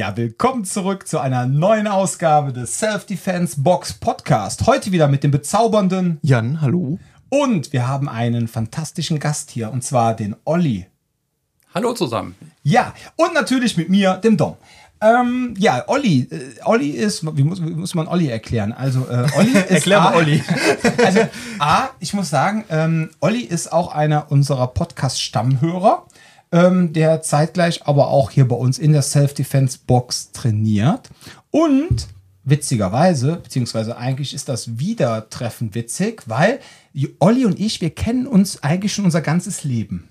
Ja, willkommen zurück zu einer neuen Ausgabe des Self-Defense Box Podcast. Heute wieder mit dem bezaubernden Jan, hallo. Und wir haben einen fantastischen Gast hier, und zwar den Olli. Hallo zusammen. Ja, und natürlich mit mir, dem Dom. Ähm, ja, Olli. Äh, Olli ist, wie muss, wie muss man Olli erklären? Also, äh, Olli ist. Erklär mal A, Olli. Also, A, ich muss sagen, ähm, Olli ist auch einer unserer Podcast-Stammhörer, ähm, der zeitgleich aber auch hier bei uns in der Self-Defense-Box trainiert. Und witzigerweise, beziehungsweise eigentlich ist das Wiedertreffen witzig, weil Olli und ich, wir kennen uns eigentlich schon unser ganzes Leben.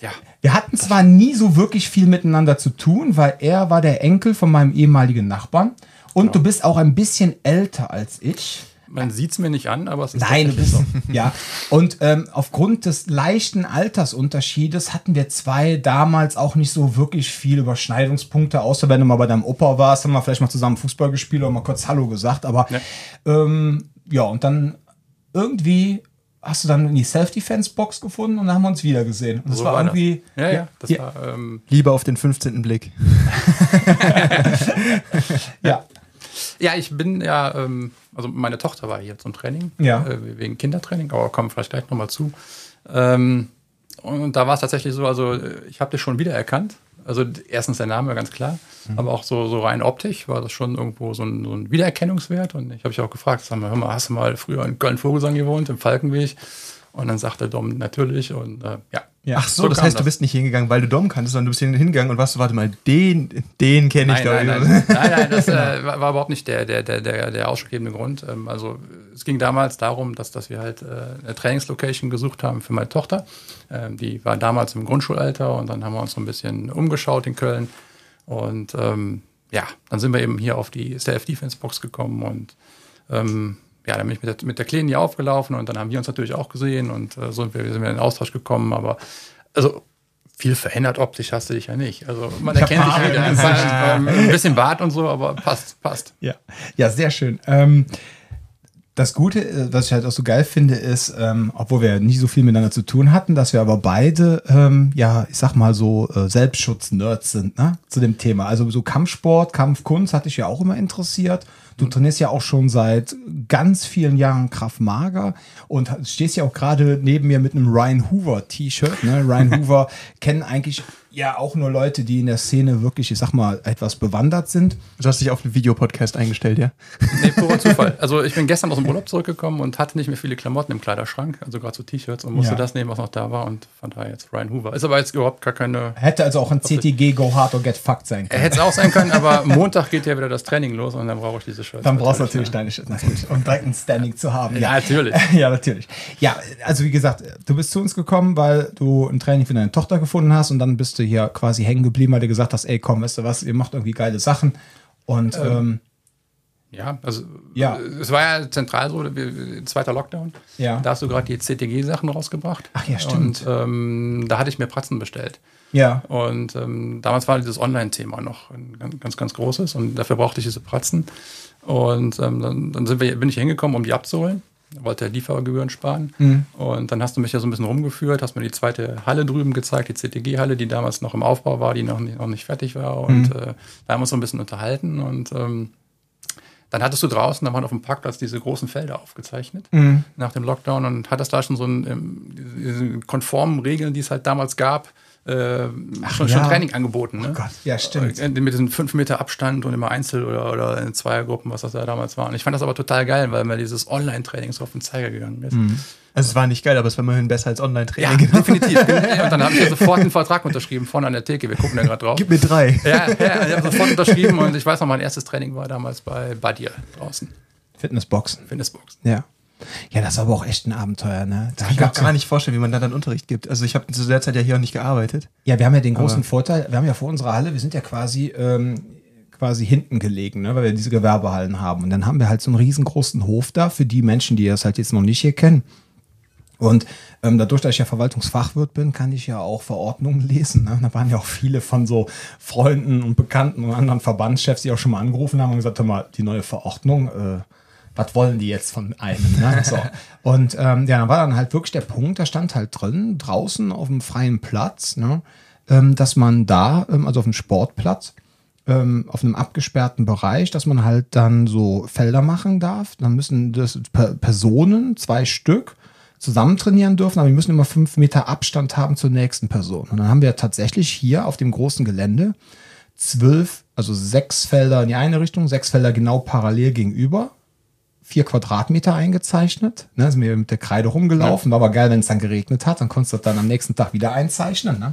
Ja. Wir hatten zwar nie so wirklich viel miteinander zu tun, weil er war der Enkel von meinem ehemaligen Nachbarn und du bist auch ein bisschen älter als ich. Man sieht es mir nicht an, aber es ist Nein, du tatsächlich bist ja. Und ähm, aufgrund des leichten Altersunterschiedes hatten wir zwei damals auch nicht so wirklich viel Überschneidungspunkte, außer wenn du mal bei deinem Opa warst, haben wir vielleicht mal zusammen Fußball gespielt oder mal kurz Hallo gesagt. Aber Ja. ähm, ja, und dann irgendwie hast du dann in die Self-Defense-Box gefunden und dann haben wir uns wieder gesehen. Und das So war, war das. irgendwie. Ja, ja, das ja, war, ähm, Lieber auf den 15. Blick. ja. ja, ich bin ja, ähm, also meine Tochter war hier zum Training, Ja. äh, wegen Kindertraining, aber kommen wir vielleicht gleich nochmal zu. Ähm, und da war es tatsächlich so, also äh, ich habe dich schon wiedererkannt. Also erstens der Name, ganz klar, Mhm. aber auch so, so rein optisch war das schon irgendwo so ein, so ein Wiedererkennungswert. Und ich habe dich auch gefragt, sag mal, hör mal, hast du mal früher in Köln-Vogelsang gewohnt, im Falkenweg? Und dann sagte Dom natürlich und äh, ja. Ja. Ach so, So das heißt, du das. bist nicht hingegangen, weil du Dom kanntest, sondern du bist hingegangen und warst, warte mal, den, den kenne ich Nein, doch. nein, nein, nein, nein, das äh, war, war überhaupt nicht der, der, der, der, der ausschlaggebende Grund. Ähm, also es ging damals darum, dass, dass wir halt äh, eine Trainingslocation gesucht haben für meine Tochter. Ähm, die war damals im Grundschulalter und dann haben wir uns so ein bisschen umgeschaut in Köln. Und ähm, ja, dann sind wir eben hier auf die Self-Defense-Box gekommen und ähm, ja, dann bin ich mit der, mit der Kleinen hier aufgelaufen und dann haben wir uns natürlich auch gesehen und äh, so sind wir, sind wir in den Austausch gekommen. Aber also viel verändert optisch hast du dich ja nicht. Also man Ich erkennt dich wieder. Gesicht. Ähm, ein bisschen Bart und so, aber passt, passt. Ja, ja, sehr schön. Ähm, das Gute, äh, was ich halt auch so geil finde, ist, ähm, obwohl wir nicht so viel miteinander zu tun hatten, dass wir aber beide, ähm, ja, ich sag mal so, äh, Selbstschutz-Nerds sind, ne, zu dem Thema. Also so Kampfsport, Kampfkunst hat dich ja auch immer interessiert. Du trainierst ja auch schon seit ganz vielen Jahren Kraft Mager und stehst ja auch gerade neben mir mit einem Ryan Hoover T-Shirt. Ne? Ryan Hoover kennen eigentlich ja auch nur Leute, die in der Szene wirklich, ich sag mal, etwas bewandert sind. Du hast dich auf einen Videopodcast eingestellt, ja? Nee, purer Zufall. Also ich bin gestern aus dem Urlaub zurückgekommen und hatte nicht mehr viele Klamotten im Kleiderschrank, also gerade so T-Shirts und musste Ja. das nehmen, was noch da war und von daher jetzt Ryan Hoover. Ist aber jetzt überhaupt gar keine. Hätte also auch ein CTG Go Hard or Get Fucked sein Er können. hätte es auch sein können, aber Montag geht ja wieder das Training los und dann brauche ich diese Shirts. Dann brauchst du natürlich ja. deine Shit, natürlich. Um direkt ein Standing zu haben. Ja, natürlich. Ja, natürlich. Ja, also wie gesagt, du bist zu uns gekommen, weil du ein Training für deine Tochter gefunden hast und dann bist du hier quasi hängen geblieben, weil du gesagt hast, ey, komm, weißt du was, ihr macht irgendwie geile Sachen. Und ähm, Ja, also Ja. es war ja zentral so, zweiter Lockdown. Ja. Da hast du gerade die CTG-Sachen rausgebracht. Ach ja, stimmt. Und ähm, da hatte ich mir Pratzen bestellt. ja, Und ähm, damals war dieses Online-Thema noch ein ganz, ganz, großes und dafür brauchte ich diese Pratzen. Und ähm, dann, dann wir, bin ich hingekommen, um die abzuholen. Wollte Liefergebühren sparen. Mhm. Und dann hast du mich ja so ein bisschen rumgeführt, hast mir die zweite Halle drüben gezeigt, die CTG-Halle, die damals noch im Aufbau war, die noch nicht, noch nicht fertig war. Und Mhm. äh, da haben wir uns so ein bisschen unterhalten. Und ähm, dann hattest du draußen, da waren auf dem Parkplatz diese großen Felder aufgezeichnet Mhm. nach dem Lockdown und hattest da schon so ein, ähm, konformen Regeln, die es halt damals gab, äh, schon, ja. schon Training angeboten. Ne? Oh Gott, ja, stimmt. Äh, Mit diesen 5 Meter Abstand und immer Einzel- oder, oder in Zweiergruppen, was das da damals war. Und ich fand das aber total geil, weil mir dieses Online-Training so auf den Zeiger gegangen ist. Also es war nicht geil, aber es war immerhin besser als Ja, Online-Training. definitiv. und dann habe ich ja sofort einen Vertrag unterschrieben, vorne an der Theke. Wir gucken da gerade drauf. Gib mir drei. Ja, ja, ich habe sofort unterschrieben und ich weiß noch, mein erstes Training war damals bei Badir draußen, Fitnessboxen. Fitnessbox. Ja. Ja, das war aber auch echt ein Abenteuer, ne? Da Ich kann mir gar nicht vorstellen, wie man da dann Unterricht gibt. Also ich habe zu der Zeit ja hier auch nicht gearbeitet. Ja, wir haben ja den großen Aber- Vorteil, wir haben ja vor unserer Halle, wir sind ja quasi, ähm, quasi hinten gelegen, ne, weil wir diese Gewerbehallen haben. Und dann haben wir halt so einen riesengroßen Hof da für die Menschen, die das halt jetzt noch nicht hier kennen. Und ähm, dadurch, dass ich ja Verwaltungsfachwirt bin, kann ich ja auch Verordnungen lesen. Ne? Da waren ja auch viele von so Freunden und Bekannten und anderen Verbandschefs, die auch schon mal angerufen haben und gesagt, hör mal, die neue Verordnung, äh, was wollen die jetzt von einem? Ne? So. Und ähm, ja, dann war dann halt wirklich der Punkt, da stand halt drin, draußen auf dem freien Platz, ne, ähm, dass man da, ähm, also auf dem Sportplatz, ähm, auf einem abgesperrten Bereich, dass man halt dann so Felder machen darf. Dann müssen das per Personen, zwei Stück, zusammen trainieren dürfen, aber die müssen immer fünf Meter Abstand haben zur nächsten Person. Und dann haben wir tatsächlich hier auf dem großen Gelände zwölf, also sechs Felder in die eine Richtung, sechs Felder genau parallel gegenüber vier Quadratmeter eingezeichnet. Ne, sind wir mit der Kreide rumgelaufen. War aber geil, wenn es dann geregnet hat. Dann konntest du das dann am nächsten Tag wieder einzeichnen. Ne?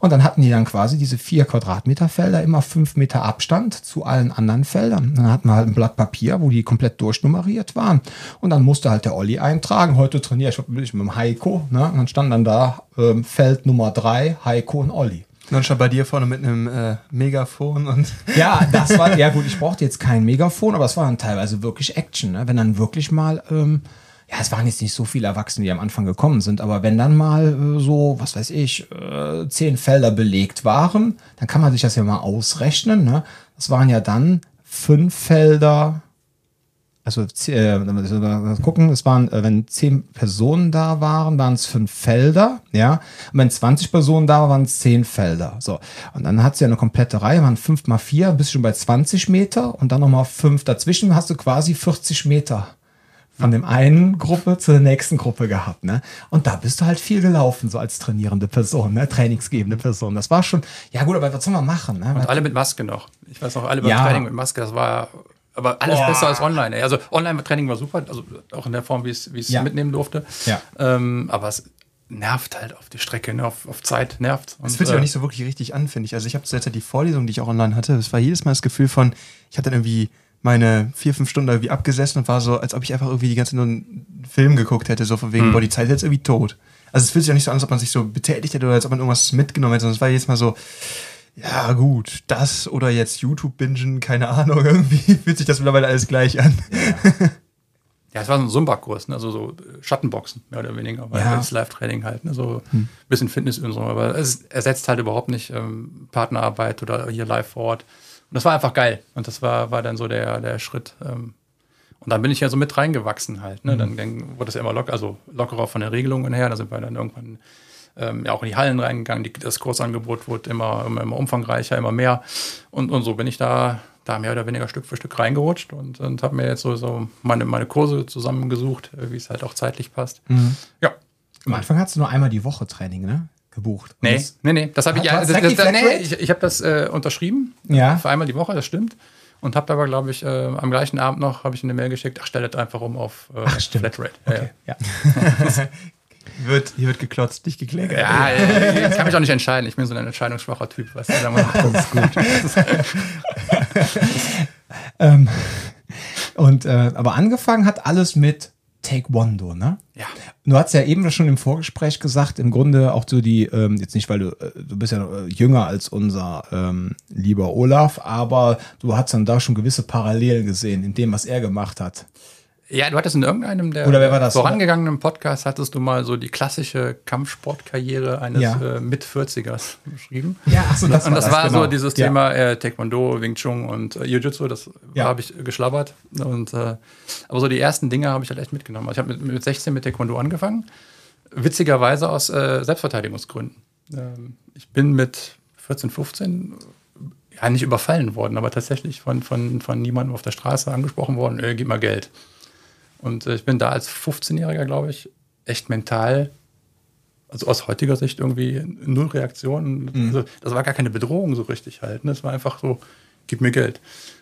Und dann hatten die dann quasi diese vier Quadratmeter Felder immer fünf Meter Abstand zu allen anderen Feldern. Dann hatten wir halt ein Blatt Papier, wo die komplett durchnummeriert waren. Und dann musste halt der Olli eintragen. Heute trainiere ich mit dem Heiko. Ne? Und dann stand dann da ähm, Feld Nummer drei, Heiko und Olli. Dann stand bei dir vorne mit einem äh, Megafon und. Ja, das war, ja gut, ich brauchte jetzt kein Megafon, aber es war dann teilweise wirklich Action, ne? wenn dann wirklich mal, ähm, ja, es waren jetzt nicht so viele Erwachsene, die am Anfang gekommen sind, aber wenn dann mal äh, so, was weiß ich, äh, zehn Felder belegt waren, dann kann man sich das ja mal ausrechnen. Ne? Das waren ja dann fünf Felder, also äh, gucken, es waren, äh, wenn zehn Personen da waren, waren es fünf Felder, ja. Und wenn 20 Personen da waren, waren es zehn Felder. So. Und dann hat sie ja eine komplette Reihe, waren fünf mal vier, bist schon bei 20 Meter und dann nochmal fünf dazwischen, hast du quasi 40 Meter von dem einen Gruppe zur nächsten Gruppe gehabt, ne? Und da bist du halt viel gelaufen, so als trainierende Person, ne? Trainingsgebende Person. Das war schon, ja gut, aber was soll man machen, ne? Und alle mit Maske noch. Ich weiß noch, alle beim ja. Training mit Maske, das war aber alles Boah. besser als online. Ey. Also Online-Training war super, also auch in der Form, wie ich es ja. mitnehmen durfte. Ja. Ähm, aber es nervt halt auf die Strecke, ne? auf, auf Zeit nervt. Es fühlt sich äh, auch nicht so wirklich richtig an, finde ich. Also ich habe zuletzt die Vorlesung, die ich auch online hatte, es war jedes Mal das Gefühl von, ich hatte dann irgendwie meine vier, fünf Stunden irgendwie abgesessen und war so, als ob ich einfach irgendwie die ganze Zeit nur einen Film geguckt hätte, so von wegen, mhm. boah, die Zeit ist jetzt irgendwie tot. Also es fühlt sich auch nicht so an, als ob man sich so betätigt hätte oder als ob man irgendwas mitgenommen hätte, sondern es war jedes Mal so, ja, gut, das oder jetzt YouTube-Bingen, keine Ahnung, irgendwie fühlt sich das mittlerweile alles gleich an. Ja, ja es war so ein Zumba-Kurs, ne? also so äh, Schattenboxen, mehr oder weniger, weil ja. das Live-Training halt, ne? so ein hm. bisschen Fitness und so, aber es ersetzt halt überhaupt nicht ähm, Partnerarbeit oder hier live vor Ort. Und das war einfach geil. Und das war, war dann so der, der Schritt. Ähm, und dann bin ich ja so mit reingewachsen halt. Ne? Mhm. Dann, dann wurde es ja immer locker, also lockerer von der Regelungen her. Da sind wir dann irgendwann ähm, ja auch in die Hallen reingegangen. Die, das Kursangebot wurde immer, immer, immer, umfangreicher, immer mehr. Und, und so bin ich da, da mehr oder weniger Stück für Stück reingerutscht und, und habe mir jetzt so, so meine, meine Kurse zusammengesucht, wie es halt auch zeitlich passt. Mhm. Ja. Am Anfang hast du nur einmal die Woche Training, ne? gebucht. Nee, das, nee, nee, das habe ich ja. Das, das, das, nee, ich, ich habe das äh, unterschrieben. Ja. Für einmal die Woche, das stimmt. Und habe aber, glaube ich, äh, am gleichen Abend noch habe ich eine Mail geschickt. Ach, stell das einfach um auf äh, ach, Flatrate. Okay. Ja. ja. wird, hier wird geklotzt, nicht geklärt. Ja, ich kann mich auch nicht entscheiden. Ich bin so ein entscheidungsschwacher Typ. Weißt du, das ist gut. ähm, und, äh, aber angefangen hat alles mit Taekwondo, ne? Ja. Du hast ja eben schon im Vorgespräch gesagt, im Grunde auch so die, ähm, jetzt nicht, weil du, äh, du bist ja äh, jünger als unser ähm, lieber Olaf, aber du hast dann da schon gewisse Parallelen gesehen in dem, was er gemacht hat. Ja, du hattest in irgendeinem der Oder wer war das? vorangegangenen Podcasts hattest du mal so die klassische Kampfsportkarriere eines ja. äh, Mit-40ers beschrieben. Ja, ach so, das Und das war, das, war genau. so dieses ja. Thema äh, Taekwondo, Wing Chun und äh, Jiu-Jitsu, das ja. habe ich geschlabbert. Und, äh, aber so die ersten Dinge habe ich halt echt mitgenommen. Also ich habe mit, mit 16 mit Taekwondo angefangen. Witzigerweise aus äh, Selbstverteidigungsgründen. Ähm, ich bin mit 14, 15 ja nicht überfallen worden, aber tatsächlich von, von, von niemandem auf der Straße angesprochen worden, äh, gib mal Geld. Und äh, ich bin da als 15-Jähriger, glaube ich, echt mental, also aus heutiger Sicht irgendwie null Reaktion. Mhm. Also, das war gar keine Bedrohung so richtig halt. Ne? Das war einfach so, gib mir Geld.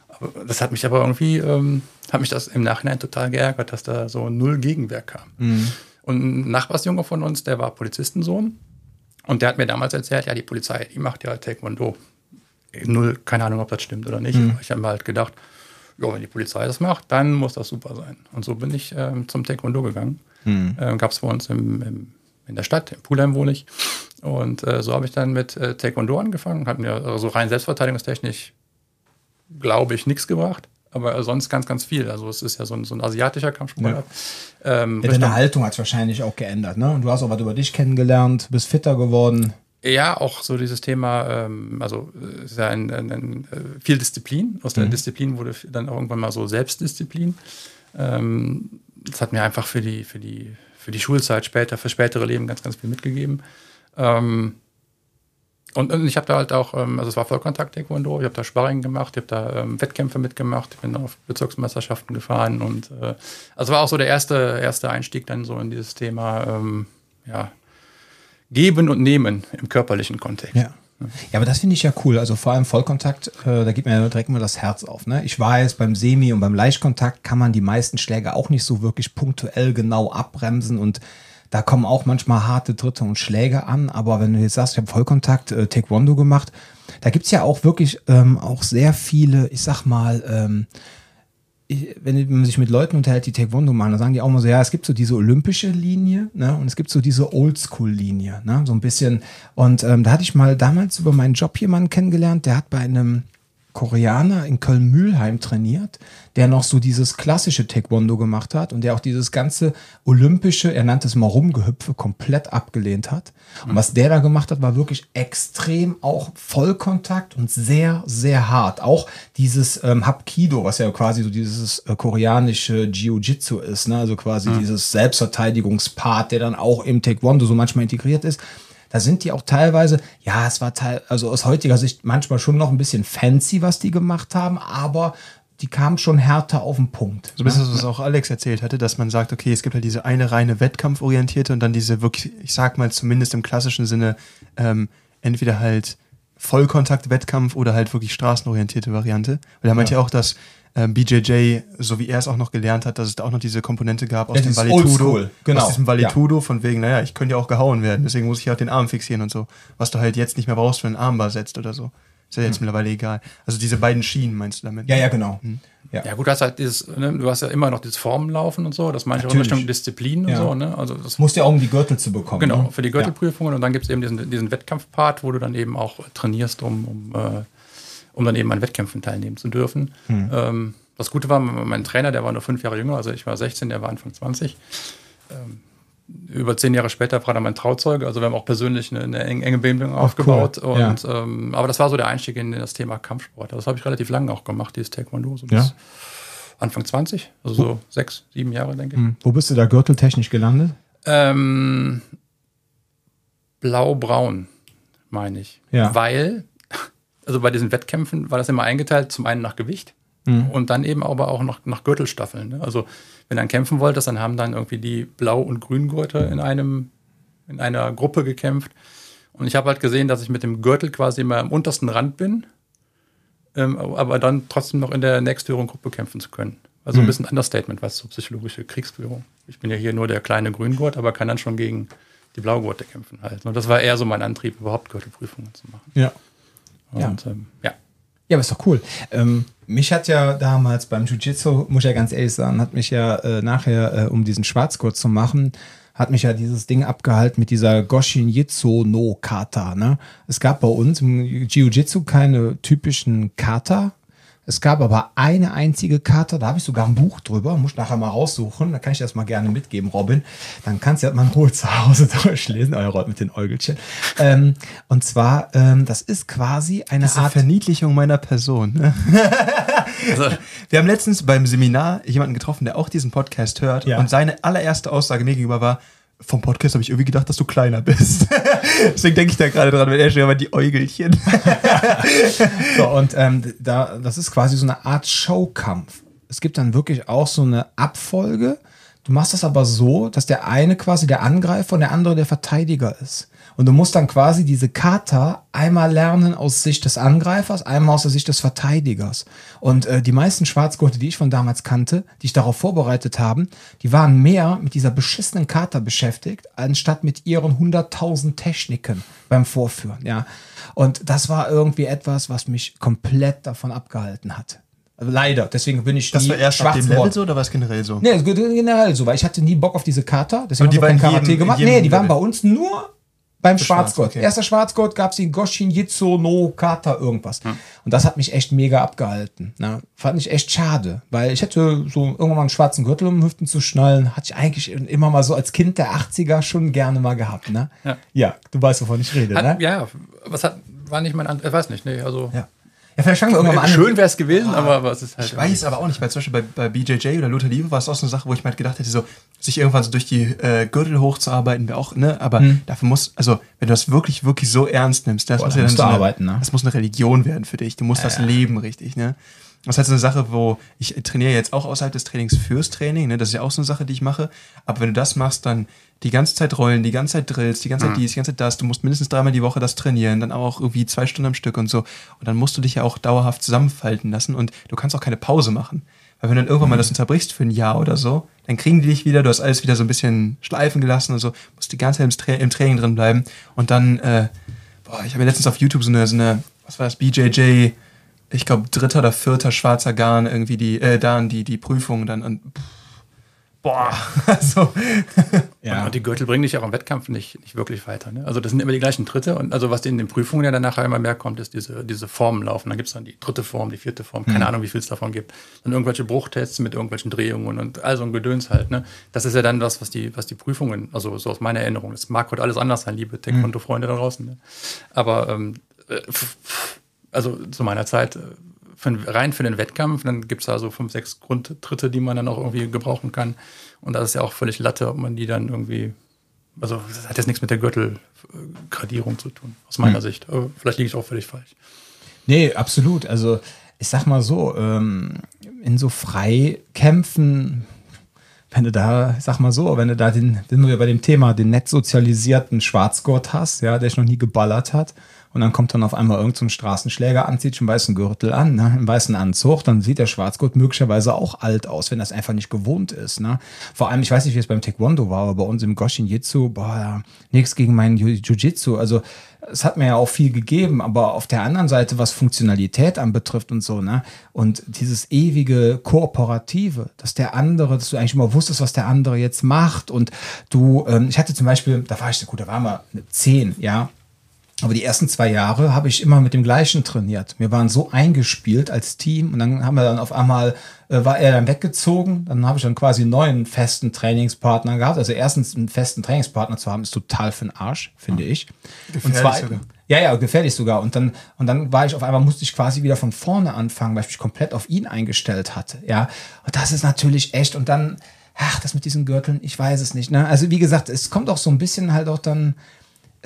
Aber das hat mich aber irgendwie, ähm, hat mich das im Nachhinein total geärgert, dass da so null Gegenwehr kam. Mhm. Und ein Nachbarsjunge von uns, der war Polizistensohn. Und der hat mir damals erzählt, ja, die Polizei, die macht ja Taekwondo. Null, keine Ahnung, ob das stimmt oder nicht. Mhm. Ich habe mir halt gedacht, ja, wenn die Polizei das macht, dann muss das super sein. Und so bin ich ähm, zum Taekwondo gegangen. Mhm. Ähm, Gab es bei uns im, im, in der Stadt, in Pulheim wohne ich. Und äh, so habe ich dann mit äh, Taekwondo angefangen. Hat mir also rein selbstverteidigungstechnisch, glaube ich, nichts gebracht. Aber sonst ganz, ganz viel. Also es ist ja so ein, so ein asiatischer Kampfsport. Ja. Ähm, ja, deine Haltung hat sich wahrscheinlich auch geändert. Ne? Und du hast auch was über dich kennengelernt, bist fitter geworden. Ja, auch so dieses Thema, ähm, also es ist ja ein, ein, ein, äh, viel Disziplin. Aus der mhm. Disziplin wurde dann auch irgendwann mal so Selbstdisziplin. Ähm, das hat mir einfach für die, für die, für die Schulzeit später, für spätere Leben ganz, ganz viel mitgegeben. Ähm, und, und ich habe da halt auch, also es war Vollkontakt-Taekwondo, ich habe da Sparring gemacht, ich habe da ähm, Wettkämpfe mitgemacht, ich bin auf Bezirksmeisterschaften gefahren und äh, also war auch so der erste, erste Einstieg dann so in dieses Thema, ähm, ja, Geben und Nehmen im körperlichen Kontext. Ja. Ja, aber das finde ich ja cool. Also vor allem Vollkontakt, äh, da gibt mir direkt mal das Herz auf. Ne? Ich weiß, beim Semi- und beim Leichtkontakt kann man die meisten Schläge auch nicht so wirklich punktuell genau abbremsen und da kommen auch manchmal harte Dritte und Schläge an. Aber wenn du jetzt sagst, ich habe Vollkontakt äh, Taekwondo gemacht, da gibt's ja auch wirklich ähm, auch sehr viele, ich sag mal, ähm, ich, wenn man sich mit Leuten unterhält, die Taekwondo machen, dann sagen die auch mal so, ja, es gibt so diese olympische Linie ne, und es gibt so diese Oldschool-Linie, ne, so ein bisschen. Und ähm, da hatte ich mal damals über meinen Job jemanden kennengelernt, der hat bei einem Koreaner in Köln-Mühlheim trainiert, der noch so dieses klassische Taekwondo gemacht hat und der auch dieses ganze olympische, er nannte es mal Rumgehüpfe, komplett abgelehnt hat. Und was der da gemacht hat, war wirklich extrem auch Vollkontakt und sehr, sehr hart. Auch dieses ähm, Hapkido, was ja quasi so dieses äh, koreanische Jiu-Jitsu ist, ne? also quasi dieses Selbstverteidigungspart, der dann auch im Taekwondo so manchmal integriert ist da sind die auch teilweise, ja, es war teil, also aus heutiger Sicht manchmal schon noch ein bisschen fancy, was die gemacht haben, aber die kamen schon härter auf den Punkt. So ein bisschen, was auch Alex erzählt hatte, dass man sagt, okay, es gibt halt diese eine reine Wettkampforientierte und dann diese wirklich, ich sag mal zumindest im klassischen Sinne, ähm, entweder halt Vollkontakt-Wettkampf oder halt wirklich straßenorientierte Variante. Weil er meinte ja auch, dass BJJ, so wie er es auch noch gelernt hat, dass es da auch noch diese Komponente gab aus Ja, dem Valetudo. Genau. Aus diesem Valetudo, von wegen, naja, ich könnte ja auch gehauen werden, deswegen muss ich ja auch den Arm fixieren und so. Was du halt jetzt nicht mehr brauchst, wenn ein Armbar setzt oder so. Ist ja jetzt mittlerweile egal. Also diese beiden Schienen meinst du damit? Ja, ja, genau. Ja. Ja, gut, du hast halt dieses, ne, du hast ja immer noch dieses Formenlaufen und so, das meine ich auch in. Richtung Disziplin und Ja. so, ne? Also das Musst ja auch um die Gürtel zu bekommen. Genau, ne? für die Gürtelprüfungen. Und dann gibt es eben diesen, diesen Wettkampfpart, wo du dann eben auch trainierst, um, um, äh, um dann eben an Wettkämpfen teilnehmen zu dürfen. Hm. Ähm, das Gute war, mein Trainer, der war nur fünf Jahre jünger, also ich war 16, der war Anfang 20. Ähm, über zehn Jahre später war er mein Trauzeuge, also wir haben auch persönlich eine, eine enge, Bindung aufgebaut. cool. Ja. Und, ähm, aber das war so der Einstieg in das Thema Kampfsport. Das habe ich relativ lange auch gemacht, dieses Taekwondo, so Ja. Anfang 20, also so sechs, sieben Jahre, denke ich. Hm. Wo bist du da gürteltechnisch gelandet? Ähm, Blau-braun, meine ich. Ja. Weil, also bei diesen Wettkämpfen war das immer eingeteilt, zum einen nach Gewicht und dann eben aber auch nach, nach Gürtelstaffeln. Ne? Also wenn du dann kämpfen wolltest, dann haben dann irgendwie die Blau- und Grüngurte in einem, in einer Gruppe gekämpft. Und ich habe halt gesehen, dass ich mit dem Gürtel quasi immer am untersten Rand bin, ähm, aber dann trotzdem noch in der nächsthöheren Gruppe kämpfen zu können. Also ein bisschen Understatement, was so psychologische Kriegsführung. Ich bin ja hier nur der kleine Grüngurt, aber kann dann schon gegen die Blaugurte kämpfen halt. Und das war eher so mein Antrieb, überhaupt Gürtelprüfungen zu machen. Ja. Ja. Und ähm, ja. Ja, aber ist doch cool. Ähm, mich hat ja damals beim Jiu-Jitsu, muss ich ja ganz ehrlich sagen, hat mich ja äh, nachher, äh, um diesen Schwarzgurt zu machen, hat mich ja dieses Ding abgehalten mit dieser Goshin Jitsu no Kata. Ne? Es gab bei uns im Jiu-Jitsu keine typischen Kata. Es gab aber eine einzige Kata, da habe ich sogar ein Buch drüber, muss ich nachher mal raussuchen, da kann ich das mal gerne mitgeben, Robin. Dann kannst du ja mal in Ruhe zu Hause durchlesen, euer Rollt mit den Äugelchen. Ähm, und zwar, ähm, das ist quasi eine Das ist eine Art Verniedlichung meiner Person. ne? Wir haben letztens beim Seminar jemanden getroffen, der auch diesen Podcast hört. Ja. Und seine allererste Aussage mir gegenüber war, vom Podcast habe ich irgendwie gedacht, dass du kleiner bist. Deswegen denke ich da gerade dran, wenn er schon immer die Äugelchen. So, und ähm, da, das ist quasi so eine Art Showkampf. Es gibt dann wirklich auch so eine Abfolge. Du machst das aber so, dass der eine quasi der Angreifer und der andere der Verteidiger ist. Und du musst dann quasi diese Kata einmal lernen aus Sicht des Angreifers, einmal aus der Sicht des Verteidigers. Und äh, die meisten Schwarzgurte, die ich von damals kannte, die ich darauf vorbereitet haben, die waren mehr mit dieser beschissenen Kata beschäftigt, anstatt mit ihren 100.000 Techniken beim Vorführen. Ja. Und das war irgendwie etwas, was mich komplett davon abgehalten hat. Also leider, deswegen bin ich Das nie war erst ab dem. Level so oder war es generell so? Nee, generell so, weil ich hatte nie Bock auf diese Kata. Deswegen habe ich kein jedem- Karate gemacht. Nee, die waren bei uns nur beim Schwarz, Schwarzgurt. okay. Erster Schwarzgurt gab es die Goshin Jitsu no Kata irgendwas. Und das hat mich echt mega abgehalten. Ne? Fand ich echt schade, weil ich hätte so irgendwann mal einen schwarzen Gürtel um die Hüften zu schnallen, hatte ich eigentlich immer mal so als Kind der 80er schon gerne mal gehabt. Ne? Ja. ja du weißt, wovon ich rede. Hat, ne? Ja, was hat, war nicht mein, An ich weiß nicht, nee, also. Ja. Ja, vielleicht fangen wir irgendwann mal an. Schön wäre es gewesen, aber, aber es ist halt. Ich weiß aber auch nicht, weil zum Beispiel bei, bei BJJ oder Luther Liebe war es auch so eine Sache, wo ich mal gedacht hätte, so, sich irgendwann so durch die äh, Gürtel hochzuarbeiten, wäre auch, ne, aber Hm. dafür muss, also, wenn du das wirklich, wirklich so ernst nimmst, das Boah, muss ja dann so eine, arbeiten, ne? das muss eine Religion werden für dich. Du musst das leben, richtig, ne? Das ist halt so eine Sache, wo ich trainiere jetzt auch außerhalb des Trainings fürs Training, ne? Das ist ja auch so eine Sache, die ich mache. Aber wenn du das machst, dann die ganze Zeit rollen, die ganze Zeit Drills, die ganze Mhm. Zeit dies, die ganze Zeit das, du musst mindestens dreimal die Woche das trainieren, dann auch irgendwie zwei Stunden am Stück und so. Und dann musst du dich ja auch dauerhaft zusammenfalten lassen und du kannst auch keine Pause machen. Weil wenn du dann irgendwann mal Mhm. das unterbrichst für ein Jahr oder so, dann kriegen die dich wieder, du hast alles wieder so ein bisschen schleifen gelassen und so, musst die ganze Zeit im, Tra im Training drin bleiben. Und dann, äh, boah, ich habe mir letztens auf YouTube so eine, so eine, was war das, BJJ, ich glaube, dritter oder vierter schwarzer Garn, irgendwie die, äh, Dan, die, die Prüfung dann und pff, boah, also Ja. Und die Gürtel bringen dich auch im Wettkampf nicht, nicht wirklich weiter. Ne? Also das sind immer die gleichen Tritte. Und also was in den Prüfungen ja dann nachher immer mehr kommt, ist diese, diese Formen laufen. Dann gibt es dann die dritte Form, die vierte Form, keine Ahnung, wie viel es davon gibt. Dann irgendwelche Bruchtests mit irgendwelchen Drehungen und all so ein Gedöns halt. Ne? Das ist ja dann das, was die, was die Prüfungen, also so aus meiner Erinnerung, das mag heute alles anders sein, liebe Taekwondo-Freunde da draußen. Ne? Aber ähm, äh, also zu meiner Zeit, äh, für, rein für den Wettkampf, dann gibt es da so fünf, sechs Grundtritte, die man dann auch irgendwie gebrauchen kann. Und das ist ja auch völlig Latte, ob man die dann irgendwie, also das hat jetzt nichts mit der Gürtelgradierung zu tun, aus meiner Sicht. Aber vielleicht liege ich auch völlig falsch. Nee, absolut. Also ich sag mal so, ähm, in so Freikämpfen, wenn du da, ich sag mal so, wenn du da den, sind wir bei dem Thema, den nett sozialisierten Schwarzgurt hast, ja, der sich noch nie geballert hat, und dann kommt dann auf einmal irgendein so Straßenschläger, anzieht schon weißen Gürtel an, ne, im weißen Anzug, dann sieht der Schwarzgurt möglicherweise auch alt aus, wenn das einfach nicht gewohnt ist. Ne? Vor allem, ich weiß nicht, wie es beim Taekwondo war, aber bei uns im Goshin Jitsu, boah, ja, nichts gegen meinen Jiu- Jiu-Jitsu. Also es hat mir ja auch viel gegeben, aber auf der anderen Seite, was Funktionalität anbetrifft und so, ne? Und dieses ewige Kooperative, dass der andere, dass du eigentlich immer wusstest, was der andere jetzt macht. Und du, ähm, ich hatte zum Beispiel, da war ich, gut, da war mal eine 10, ja. Aber die ersten zwei Jahre habe ich immer mit dem gleichen trainiert. Wir waren so eingespielt als Team und dann haben wir dann auf einmal, äh, war er dann weggezogen, dann habe ich dann quasi einen neuen festen Trainingspartner gehabt. Also erstens einen festen Trainingspartner zu haben, ist total für den Arsch, finde ich. und Gefährlich zwar, sogar. ja, ja, gefährlich sogar. Und dann, und dann war ich auf einmal, musste ich quasi wieder von vorne anfangen, weil ich mich komplett auf ihn eingestellt hatte. Ja, und das ist natürlich echt. Und dann, ach, das mit diesen Gürteln, ich weiß es nicht. Ne? Also, wie gesagt, es kommt auch so ein bisschen halt auch dann,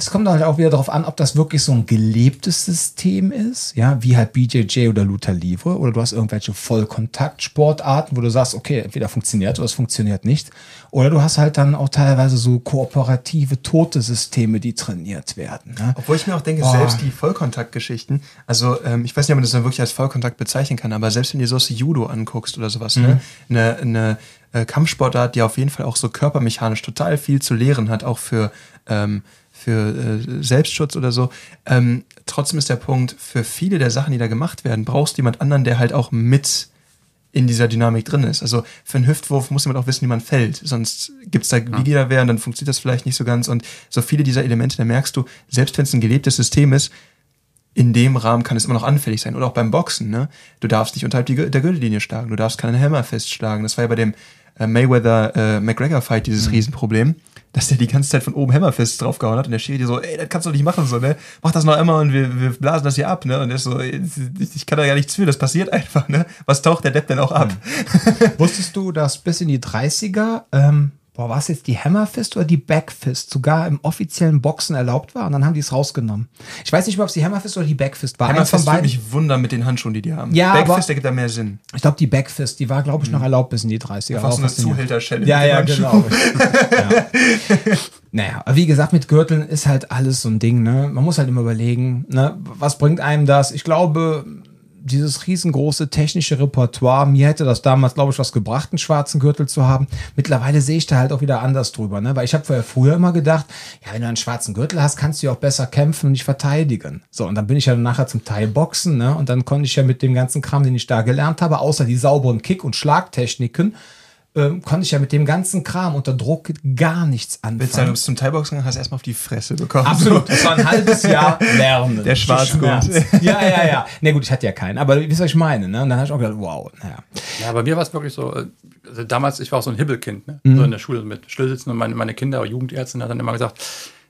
es kommt halt auch wieder darauf an, ob das wirklich so ein gelebtes System ist, ja, wie halt BJJ oder Luther Livre, oder du hast irgendwelche Vollkontaktsportarten, wo du sagst, okay, entweder funktioniert oder es funktioniert nicht, oder du hast halt dann auch teilweise so kooperative, tote Systeme, die trainiert werden. Ne? Obwohl ich mir auch denke, Boah. selbst die Vollkontaktgeschichten, also ähm, ich weiß nicht, ob man das dann wirklich als Vollkontakt bezeichnen kann, aber selbst wenn du dir sowas Judo anguckst oder sowas, ne, eine, eine äh, Kampfsportart, die auf jeden Fall auch so körpermechanisch total viel zu lehren hat, auch für, ähm, für äh, Selbstschutz oder so. Ähm, trotzdem ist der Punkt, für viele der Sachen, die da gemacht werden, brauchst du jemand anderen, der halt auch mit in dieser Dynamik drin ist. Also für einen Hüftwurf muss jemand auch wissen, wie man fällt. Sonst gibt's da Wiederwehr und dann funktioniert das vielleicht nicht so ganz. Und so viele dieser Elemente, da merkst du, selbst wenn es ein gelebtes System ist, in dem Rahmen kann es immer noch anfällig sein. Oder auch beim Boxen, ne? Du darfst nicht unterhalb der Gürtellinie schlagen, du darfst keinen Hammer festschlagen. Das war ja bei dem äh, Mayweather-McGregor-Fight dieses Riesenproblem, dass der die ganze Zeit von oben Hammerfists draufgehauen hat und der Schiri dir so, ey, das kannst du nicht machen, so, ne? Mach das noch immer und wir, wir blasen das hier ab, ne? Und der ist so, ich kann da gar nichts für, das passiert einfach, ne? Was taucht der Depp denn auch ab? Wusstest du, dass bis in die 30er, ähm, boah, war es jetzt die Hammerfist oder die Backfist sogar im offiziellen Boxen erlaubt war? Und dann haben die es rausgenommen. Ich weiß nicht mehr, ob es die Hammerfist oder die Backfist war. Hammerfist würde mich wundern mit den Handschuhen, die die haben. Ja, Backfist, der gibt da mehr Sinn. Ich glaube, die Backfist, die war, glaube ich, noch erlaubt bis in die 30er. Einfach so eine. Zuhälterschelle Ja, ja, genau. ja. Naja, aber wie gesagt, mit Gürteln ist halt alles so ein Ding, ne? Man muss halt immer überlegen, ne? Was bringt einem das? Ich glaube, dieses riesengroße technische Repertoire, mir hätte das damals, glaube ich, was gebracht, einen schwarzen Gürtel zu haben. Mittlerweile sehe ich da halt auch wieder anders drüber, ne? Weil ich habe vorher früher immer gedacht, ja, wenn du einen schwarzen Gürtel hast, kannst du ja auch besser kämpfen und nicht verteidigen. So, und dann bin ich ja nachher zum Teil boxen, ne? Und dann konnte ich ja mit dem ganzen Kram, den ich da gelernt habe, außer die sauberen Kick- und Schlagtechniken, ähm, konnte ich ja mit dem ganzen Kram unter Druck gar nichts Willst du sagen, du anfangen. bist zum Thai-Boxen gegangen, hast erstmal auf die Fresse bekommen. Absolut, das war ein halbes Jahr Lernen. Der Schwarzgurt. Ja, ja, ja. Na gut, ich hatte ja keinen, aber wisst ihr, was ich meine, ne? Und dann habe ich auch gedacht, wow, naja. Ja, bei mir war es wirklich so, äh, also damals, ich war auch so ein Hibbelkind, ne? Mhm. so in der Schule mit Stillsitzen und meine, meine Kinder, Jugendärztin hat dann immer gesagt,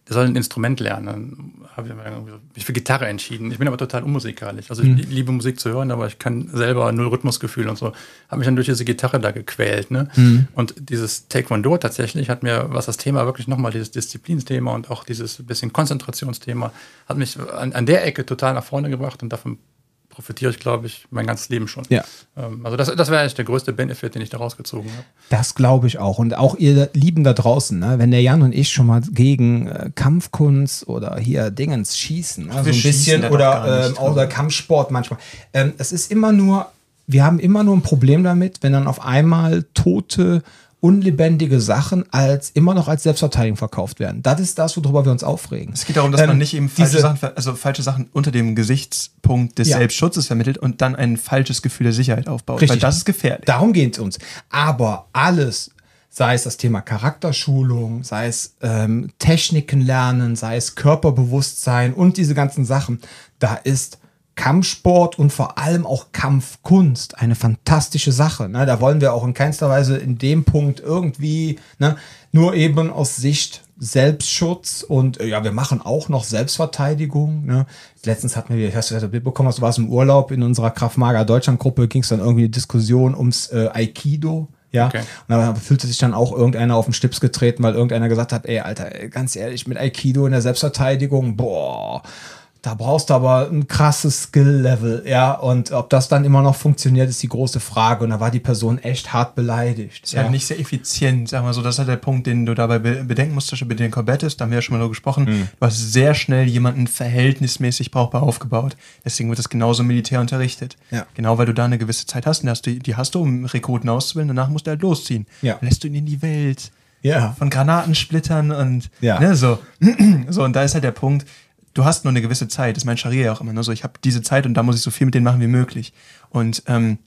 der soll ein Instrument lernen. Dann habe ich mich für Gitarre entschieden. Ich bin aber total unmusikalisch. Also ich mhm. liebe Musik zu hören, aber ich kann selber null Rhythmusgefühl und so. Habe mich dann durch diese Gitarre da gequält. Ne? Mhm. Und dieses Taekwondo tatsächlich hat mir, was das Thema wirklich nochmal, dieses Disziplinthema und auch dieses bisschen Konzentrationsthema, hat mich an, an der Ecke total nach vorne gebracht und davon profitiere ich, glaube ich, mein ganzes Leben schon. Ja. Ähm, also das, das wäre eigentlich der größte Benefit, den ich da rausgezogen habe. Das glaube ich auch. Und auch ihr Lieben da draußen, ne? wenn der Jan und ich schon mal gegen äh, Kampfkunst oder hier Dingens schießen, ne? so ein bisschen oder, äh, oder Kampfsport manchmal. Ähm, es ist immer nur, wir haben immer nur ein Problem damit, wenn dann auf einmal tote unlebendige Sachen als immer noch als Selbstverteidigung verkauft werden. Das ist das, worüber wir uns aufregen. Es geht darum, dass ähm, man nicht eben falsche Sachen, also falsche Sachen unter dem Gesichtspunkt des ja. Selbstschutzes vermittelt und dann ein falsches Gefühl der Sicherheit aufbaut. Richtig. Weil das ist gefährlich. Darum geht es uns. Aber alles, sei es das Thema Charakterschulung, sei es ähm, Techniken lernen, sei es Körperbewusstsein und diese ganzen Sachen, da ist Kampfsport und vor allem auch Kampfkunst eine fantastische Sache. Ne? Da wollen wir auch in keinster Weise in dem Punkt irgendwie, ne? nur eben aus Sicht Selbstschutz und äh, ja, wir machen auch noch Selbstverteidigung. Ne? Letztens hatten wir, hast du das Bild bekommen, du warst im Urlaub in unserer Kraftmager Deutschland Gruppe, ging es dann irgendwie eine Diskussion ums äh, Aikido. Ja, okay. und da fühlte sich dann auch irgendeiner auf den Stips getreten, weil irgendeiner gesagt hat, ey, Alter, ganz ehrlich, mit Aikido in der Selbstverteidigung, boah, da brauchst du aber ein krasses Skill-Level, ja. Und ob das dann immer noch funktioniert, ist die große Frage. Und da war die Person echt hart beleidigt. Ist ja. halt nicht sehr effizient, sagen wir so. Das ist halt der Punkt, den du dabei bedenken musst, zum Beispiel bei den Corbettes, da haben wir ja schon mal darüber gesprochen. Mhm. Du hast sehr schnell jemanden verhältnismäßig brauchbar aufgebaut. Deswegen wird das genauso Militär unterrichtet. Ja. Genau, weil du da eine gewisse Zeit hast. Und hast du, die hast du, um Rekruten auszubilden. Danach musst du halt losziehen. Ja. Dann lässt du ihn in die Welt. Ja. Von Granatensplittern und ja. ne, so. so, und da ist halt der Punkt, du hast nur eine gewisse Zeit. Das ist mein Scharia ja auch immer. Ne? So, ich habe diese Zeit und da muss ich so viel mit denen machen wie möglich. Und ähm,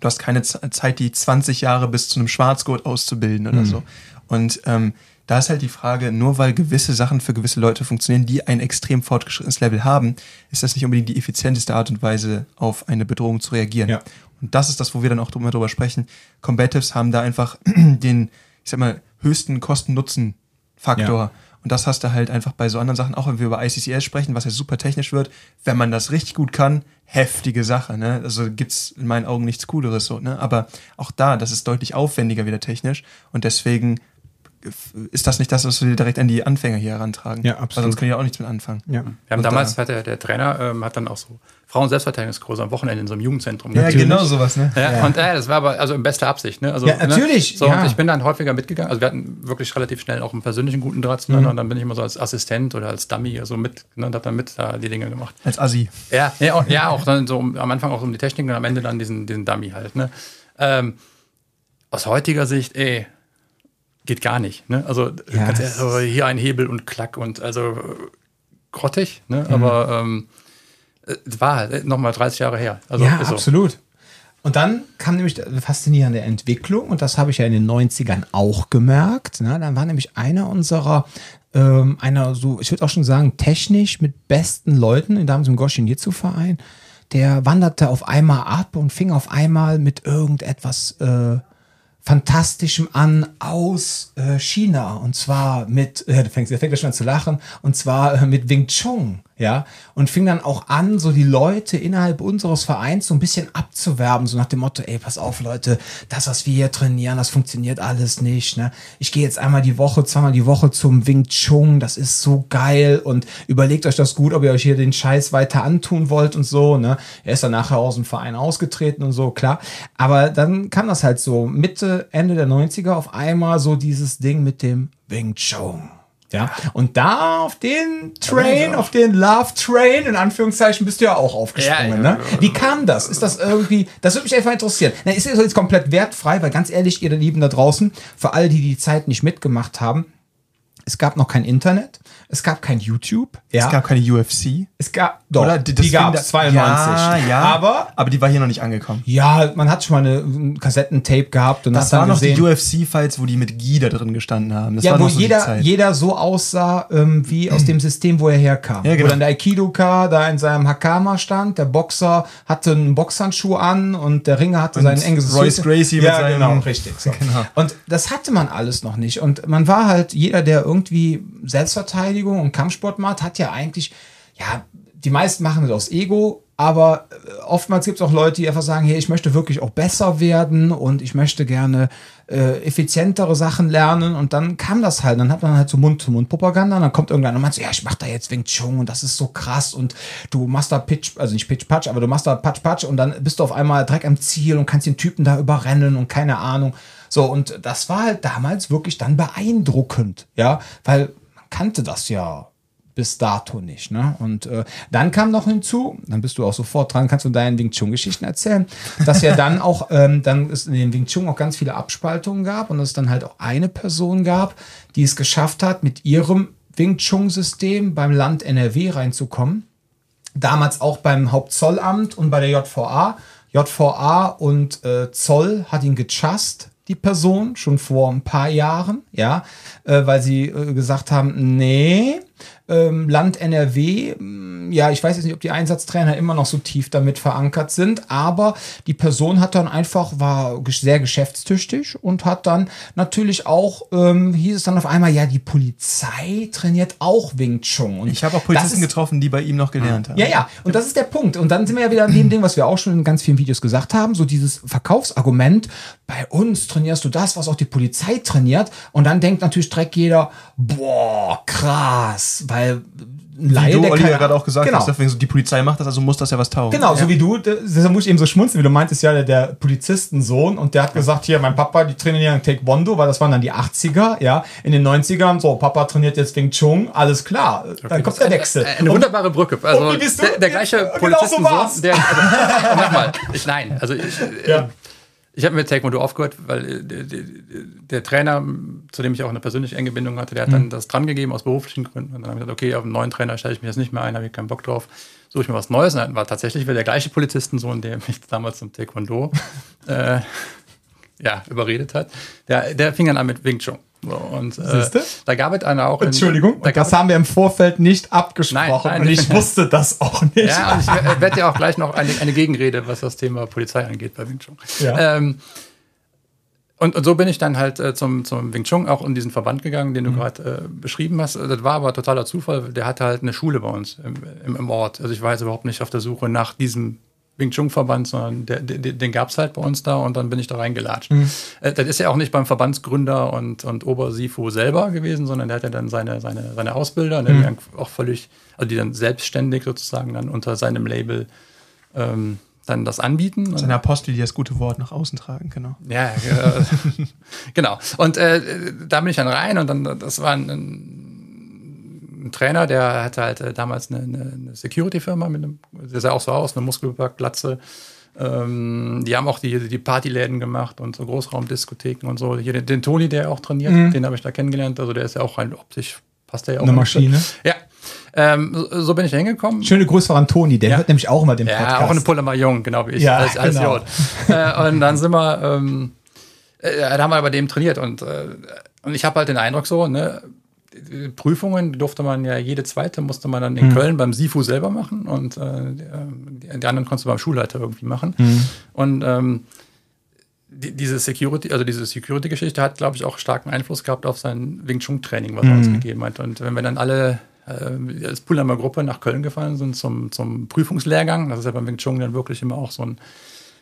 du hast keine Zeit, die 20 Jahre bis zu einem Schwarzgurt auszubilden oder mhm. so. Und ähm, da ist halt die Frage, nur weil gewisse Sachen für gewisse Leute funktionieren, die ein extrem fortgeschrittenes Level haben, ist das nicht unbedingt die effizienteste Art und Weise, auf eine Bedrohung zu reagieren. Ja. Und das ist das, wo wir dann auch drüber, drüber sprechen. Combatives haben da einfach den, ich sag mal, höchsten Kosten-Nutzen-Faktor. Ja. Und das hast du halt einfach bei so anderen Sachen, auch wenn wir über ICCS sprechen, was ja super technisch wird, wenn man das richtig gut kann, heftige Sache, ne? Also gibt's in meinen Augen nichts Cooleres so, ne? Aber auch da, das ist deutlich aufwendiger wieder technisch und deswegen ist das nicht das, was wir direkt an die Anfänger hier herantragen. Ja, absolut. Weil sonst können die auch nichts mit anfangen. Ja. Wir haben und damals da, hat der, der Trainer ähm, hat dann auch so Frauen-Selbstverteidigungskurse am Wochenende in so einem Jugendzentrum. Ja, natürlich. genau sowas, ne? Ja, ja. Und äh, das war aber also in bester Absicht, ne? Also, ja, ne? natürlich. Ne? So, ja. und ich bin dann häufiger mitgegangen. Also wir hatten wirklich relativ schnell auch einen persönlichen guten Draht zueinander. Mhm. Und dann bin ich immer so als Assistent oder als Dummy so mit, ne, und hab dann mit da die Dinge gemacht. Als Assi. Ja, ja, auch, ja, auch dann so um, am Anfang auch um die Technik und am Ende dann diesen, diesen Dummy halt, ne? Ähm, aus heutiger Sicht, ey, geht gar nicht. Ne? Also ja, ehrlich, also hier ein Hebel und Klack und also grottig, ne? Mhm. aber ähm, es war halt nochmal 30 Jahre her. Also, ja, so. absolut. Und dann kam nämlich eine faszinierende Entwicklung und das habe ich ja in den 90ern auch gemerkt. Ne? Dann war nämlich einer unserer, ähm, einer so, ich würde auch schon sagen, technisch mit besten Leuten in damals im Goshin Jitsu Verein, der wanderte auf einmal ab und fing auf einmal mit irgendetwas äh, Fantastischem an aus äh, China. Und zwar mit, äh, fängt, fängt er schon an zu lachen, und zwar äh, mit Wing Chun ja, und fing dann auch an, so die Leute innerhalb unseres Vereins so ein bisschen abzuwerben, so nach dem Motto, ey, pass auf, Leute, das, was wir hier trainieren, das funktioniert alles nicht, ne? Ich gehe jetzt einmal die Woche, zweimal die Woche zum Wing Chun, das ist so geil und überlegt euch das gut, ob ihr euch hier den Scheiß weiter antun wollt und so, ne? Er ist dann nachher aus dem Verein ausgetreten und so, klar. Aber dann kam das halt so Mitte, Ende der 90er auf einmal so dieses Ding mit dem Wing Chun. Ja, und da auf den Train, auf den Love Train, in Anführungszeichen, bist du ja auch aufgesprungen, ja, ja, ne? Wie kam das? Ist das irgendwie, das würde mich einfach interessieren. Na, ist das jetzt komplett wertfrei, weil ganz ehrlich, ihr Lieben da draußen, für alle, die die Zeit nicht mitgemacht haben, es gab noch kein Internet. Es gab kein YouTube. Ja. Es gab keine UFC. Es gab doch. Oder? Die, die gab es 92. Ja, ja. Aber, aber die war hier noch nicht angekommen. Ja, man hat schon mal eine, ein Kassettentape gehabt und das waren noch gesehen. die UFC-Fights, wo die mit Guy da drin gestanden haben. Das ja, wo so jeder, jeder so aussah ähm, wie aus dem System, wo er herkam. Ja, genau. Wo dann der Aikidoka da in seinem Hakama stand, der Boxer hatte einen Boxhandschuh an und der Ringer hatte und sein enges Royce Gracie ja, mit seinem genau, richtig. So. Genau. Und das hatte man alles noch nicht. Und man war halt jeder, der irgendwie irgendwie Selbstverteidigung und Kampfsport macht, hat ja eigentlich, ja, die meisten machen es aus Ego, aber äh, oftmals gibt es auch Leute, die einfach sagen, hey, ich möchte wirklich auch besser werden und ich möchte gerne äh, effizientere Sachen lernen und dann kam das halt, dann hat man halt so Mund-zu-Mund-Propaganda und dann kommt irgendwann und meint so, ja, ich mach da jetzt Wing Chun und das ist so krass und du machst da Pitch, also nicht Pitch-Patch, aber du machst da Patch-Patch und dann bist du auf einmal direkt am Ziel und kannst den Typen da überrennen und keine Ahnung. So, und das war halt damals wirklich dann beeindruckend, ja, weil man kannte das ja bis dato nicht. Ne? Und äh, dann kam noch hinzu, dann bist du auch sofort dran, kannst du deine Wing Chun-Geschichten erzählen, dass ja dann auch, ähm, dann es in den Wing Chun auch ganz viele Abspaltungen gab und es dann halt auch eine Person gab, die es geschafft hat, mit ihrem Wing Chun-System beim Land NRW reinzukommen. Damals auch beim Hauptzollamt und bei der JVA. JVA und äh, Zoll hat ihn gechast, die Person, schon vor ein paar Jahren, ja, äh, weil sie äh, gesagt haben, nee, ähm, Land NRW, mm, ja, ich weiß jetzt nicht, ob die Einsatztrainer immer noch so tief damit verankert sind, aber die Person hat dann einfach, war sehr geschäftstüchtig und hat dann natürlich auch, ähm, hieß es dann auf einmal, ja, die Polizei trainiert auch Wing Chun. Und ich habe auch Polizisten getroffen, die bei ihm noch gelernt haben. Ja, ja, und das ist der Punkt. Und dann sind wir ja wieder an dem Ding, was wir auch schon in ganz vielen Videos gesagt haben, so dieses Verkaufsargument, bei uns trainierst du das, was auch die Polizei trainiert. Und dann denkt natürlich direkt jeder, boah, krass, weil weil ein Laie, wie du, Olli, ja gerade auch gesagt genau. hast, deswegen so, die Polizei macht das, also muss das ja was taugen. Genau, ja. so wie du, deshalb muss ich eben so schmunzeln, wie du meintest ja, der, der Polizistensohn und der hat gesagt, hier, mein Papa, die trainieren Taekwondo, weil das waren dann die 80er, ja, in den 90ern, so, Papa trainiert jetzt Wing Chun, alles klar, okay, dann kommt der Wechsel. Eine, eine wunderbare Brücke, also der, der, gleiche Polizistensohn, genau so der, also, nochmal, ich, nein, also ich, ja. Ich habe mit Taekwondo aufgehört, weil äh, der, der, Trainer, zu dem ich auch eine persönlich enge Bindung hatte, der hat mhm. dann das dran gegeben aus beruflichen Gründen. Und dann habe ich gesagt, okay, auf einen neuen Trainer stelle ich mich jetzt nicht mehr ein, habe ich keinen Bock drauf, suche ich mir was Neues. Und dann war tatsächlich wieder der gleiche Polizistensohn, der mich damals zum Taekwondo äh, ja, überredet hat. Der, der fing dann an mit Wing Chun. So, und äh, da gab es einer auch. Entschuldigung, in, das haben wir im Vorfeld nicht abgesprochen nein, nein, und ich wusste das auch nicht. Ja, und ich werde dir auch gleich noch eine, eine, Gegenrede, was das Thema Polizei angeht bei Wing Chun. Ja. Ähm, und, und, so bin ich dann halt äh, zum, zum Wing Chun auch in diesen Verband gegangen, den du mhm. gerade äh, beschrieben hast. Das war aber totaler Zufall. Der hatte halt eine Schule bei uns im, im, im Ort. Also ich war jetzt überhaupt nicht auf der Suche nach diesem Wing Chun Verband, sondern der, der, den gab es halt bei uns da und dann bin ich da reingelatscht. Mhm. Äh, das ist ja auch nicht beim Verbandsgründer und, und Obersifu selber gewesen, sondern der hat ja dann seine, seine, seine Ausbilder, ne, mhm. die dann auch völlig, also die dann selbstständig sozusagen dann unter seinem Label ähm, dann das anbieten. Seine Apostel, die das gute Wort nach außen tragen, genau. Ja, äh, genau. Und äh, da bin ich dann rein und dann, das war ein, ein ein Trainer, der hatte halt äh, damals eine, eine Security-Firma mit einem, der sah auch so aus, eine Muskelpack-Glatze. Ähm, die haben auch die, die Partyläden gemacht und so Großraumdiskotheken und so. Hier den, den Toni, der auch trainiert, mhm. den habe ich da kennengelernt. Also der ist ja auch rein optisch, passt der ja auch. Eine Maschine. Ja. Ähm, so, so, bin ich hingekommen. Schöne Grüße an Toni, der ja. hört nämlich auch immer den Podcast. Ja, auch eine Pulle Jung, genau wie ich, ja, als, als genau. äh, und dann sind wir, ähm, äh, da haben wir bei dem trainiert und, äh, und ich habe halt den Eindruck so, ne, Prüfungen durfte man ja jede zweite musste man dann in mhm. Köln beim SIFU selber machen und äh, die, die, anderen konntest du beim Schulleiter irgendwie machen. Mhm. Und ähm, die, diese Security, also diese Security-Geschichte hat, glaube ich, auch starken Einfluss gehabt auf sein Wing Chun-Training, was er uns mhm. gegeben hat. Und wenn wir dann alle äh, als Pulheimer Gruppe nach Köln gefahren sind zum, zum Prüfungslehrgang, das ist ja beim Wing Chun dann wirklich immer auch so ein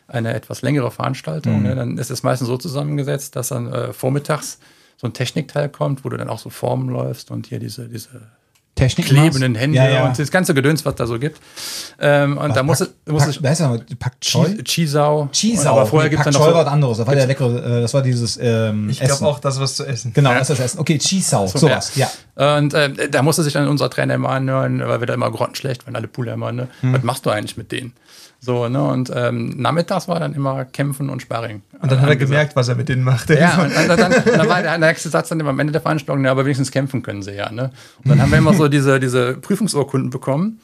eine etwas längere Veranstaltung. Mhm. Ne? Dann ist es meistens so zusammengesetzt, dass dann äh, vormittags so ein Technikteil kommt, wo du dann auch so Formen läufst und hier diese, diese Technik klebenden Hände ja, ja. und das ganze Gedöns, was da so gibt. Ähm, und da muss es. Muss Wer ist das? Pak Choi? Chisau. Chisau. Aber vorher gibt es noch. Choi so, war was anderes. Das war der leckere, äh, das war dieses. Ähm, ich glaube auch, das ist was zu essen. Genau, das ist das Essen. Okay, Chisau, so, sowas, ja. ja. Und äh, da musste sich dann unser Trainer immer anhören, weil wir da immer grottenschlecht waren, alle Pooler immer, ne? Hm. Was machst du eigentlich mit denen? So, ne? Und ähm, nachmittags war dann immer Kämpfen und Sparring. Und dann hat er gemerkt, was er mit denen macht. Ja, und, dann, und dann war der, nächste Satz dann immer am Ende der Veranstaltung, ja, aber wenigstens kämpfen können sie ja. Ne? Und dann haben wir immer so diese, diese Prüfungsurkunden bekommen.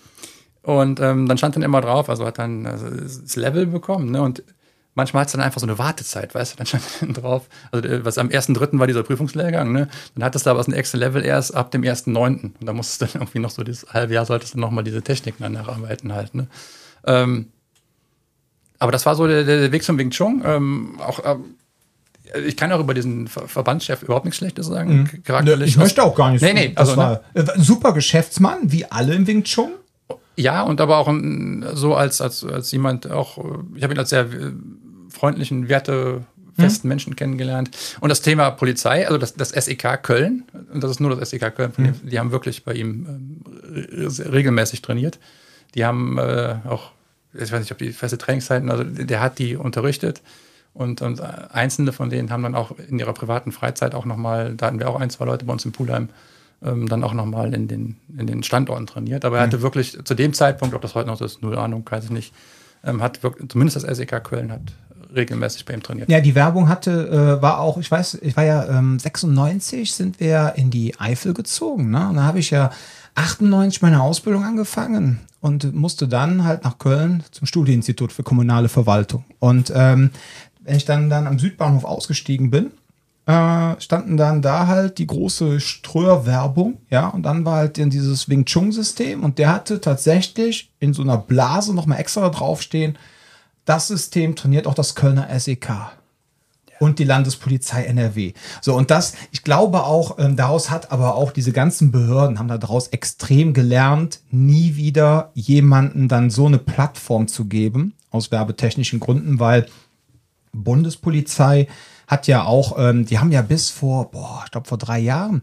Und ähm, dann stand dann immer drauf, also hat dann also das Level bekommen, ne? Und manchmal hat es dann einfach so eine Wartezeit, weißt du, dann stand dann drauf, also äh, was am 1.3. war dieser Prüfungslehrgang, ne? Dann hattest du aber ein extra Level erst ab dem 1.9. Und da musstest du dann irgendwie noch so dieses halbe Jahr solltest du nochmal diese Techniken dann nacharbeiten halt, ne? Ähm, aber das war so der, der Weg zum Wing Chun. Ähm, auch, ähm, ich kann auch über diesen Ver Verbandschef überhaupt nichts Schlechtes sagen. Mhm. Charakterlich. Ich möchte auch gar nicht. Nee, nee, also, ne? ein super Geschäftsmann, wie alle im Wing Chun. Ja, und aber auch so als, als, als jemand auch, ich habe ihn als sehr freundlichen, wertefesten hm. Menschen kennengelernt. Und das Thema Polizei, also das, das SEK Köln, und das ist nur das SEK Köln, hm. die haben wirklich bei ihm ähm, regelmäßig trainiert. Die haben äh, auch, ich weiß nicht, ob die feste Trainingszeiten, also der hat die unterrichtet. Und, und einzelne von denen haben dann auch in ihrer privaten Freizeit auch nochmal, da hatten wir auch ein, zwei Leute bei uns im Poolheim, ähm, dann auch nochmal in den, in den Standorten trainiert. Aber er hatte mhm. wirklich zu dem Zeitpunkt, ob das heute noch so ist, null Ahnung, weiß ich nicht, ähm, hat wirklich, zumindest das SEK Köln hat regelmäßig bei ihm trainiert. Ja, die Werbung hatte, äh, war auch, ich weiß, ich war ja ähm, 96, sind wir in die Eifel gezogen. Ne? Und da habe ich ja 98 meine Ausbildung angefangen und musste dann halt nach Köln zum Studieninstitut für kommunale Verwaltung. Und ähm, wenn ich dann, dann am Südbahnhof ausgestiegen bin, äh, standen dann da halt die große Ströer-Werbung, ja, und dann war halt in dieses Wing Chun-System und der hatte tatsächlich in so einer Blase nochmal extra draufstehen, das System trainiert auch das Kölner SEK und die Landespolizei NRW. So, und das, ich glaube auch, ähm, daraus hat aber auch diese ganzen Behörden haben daraus extrem gelernt, nie wieder jemanden dann so eine Plattform zu geben, aus werbetechnischen Gründen, weil Bundespolizei hat ja auch, ähm, die haben ja bis vor, boah, ich glaube vor drei Jahren,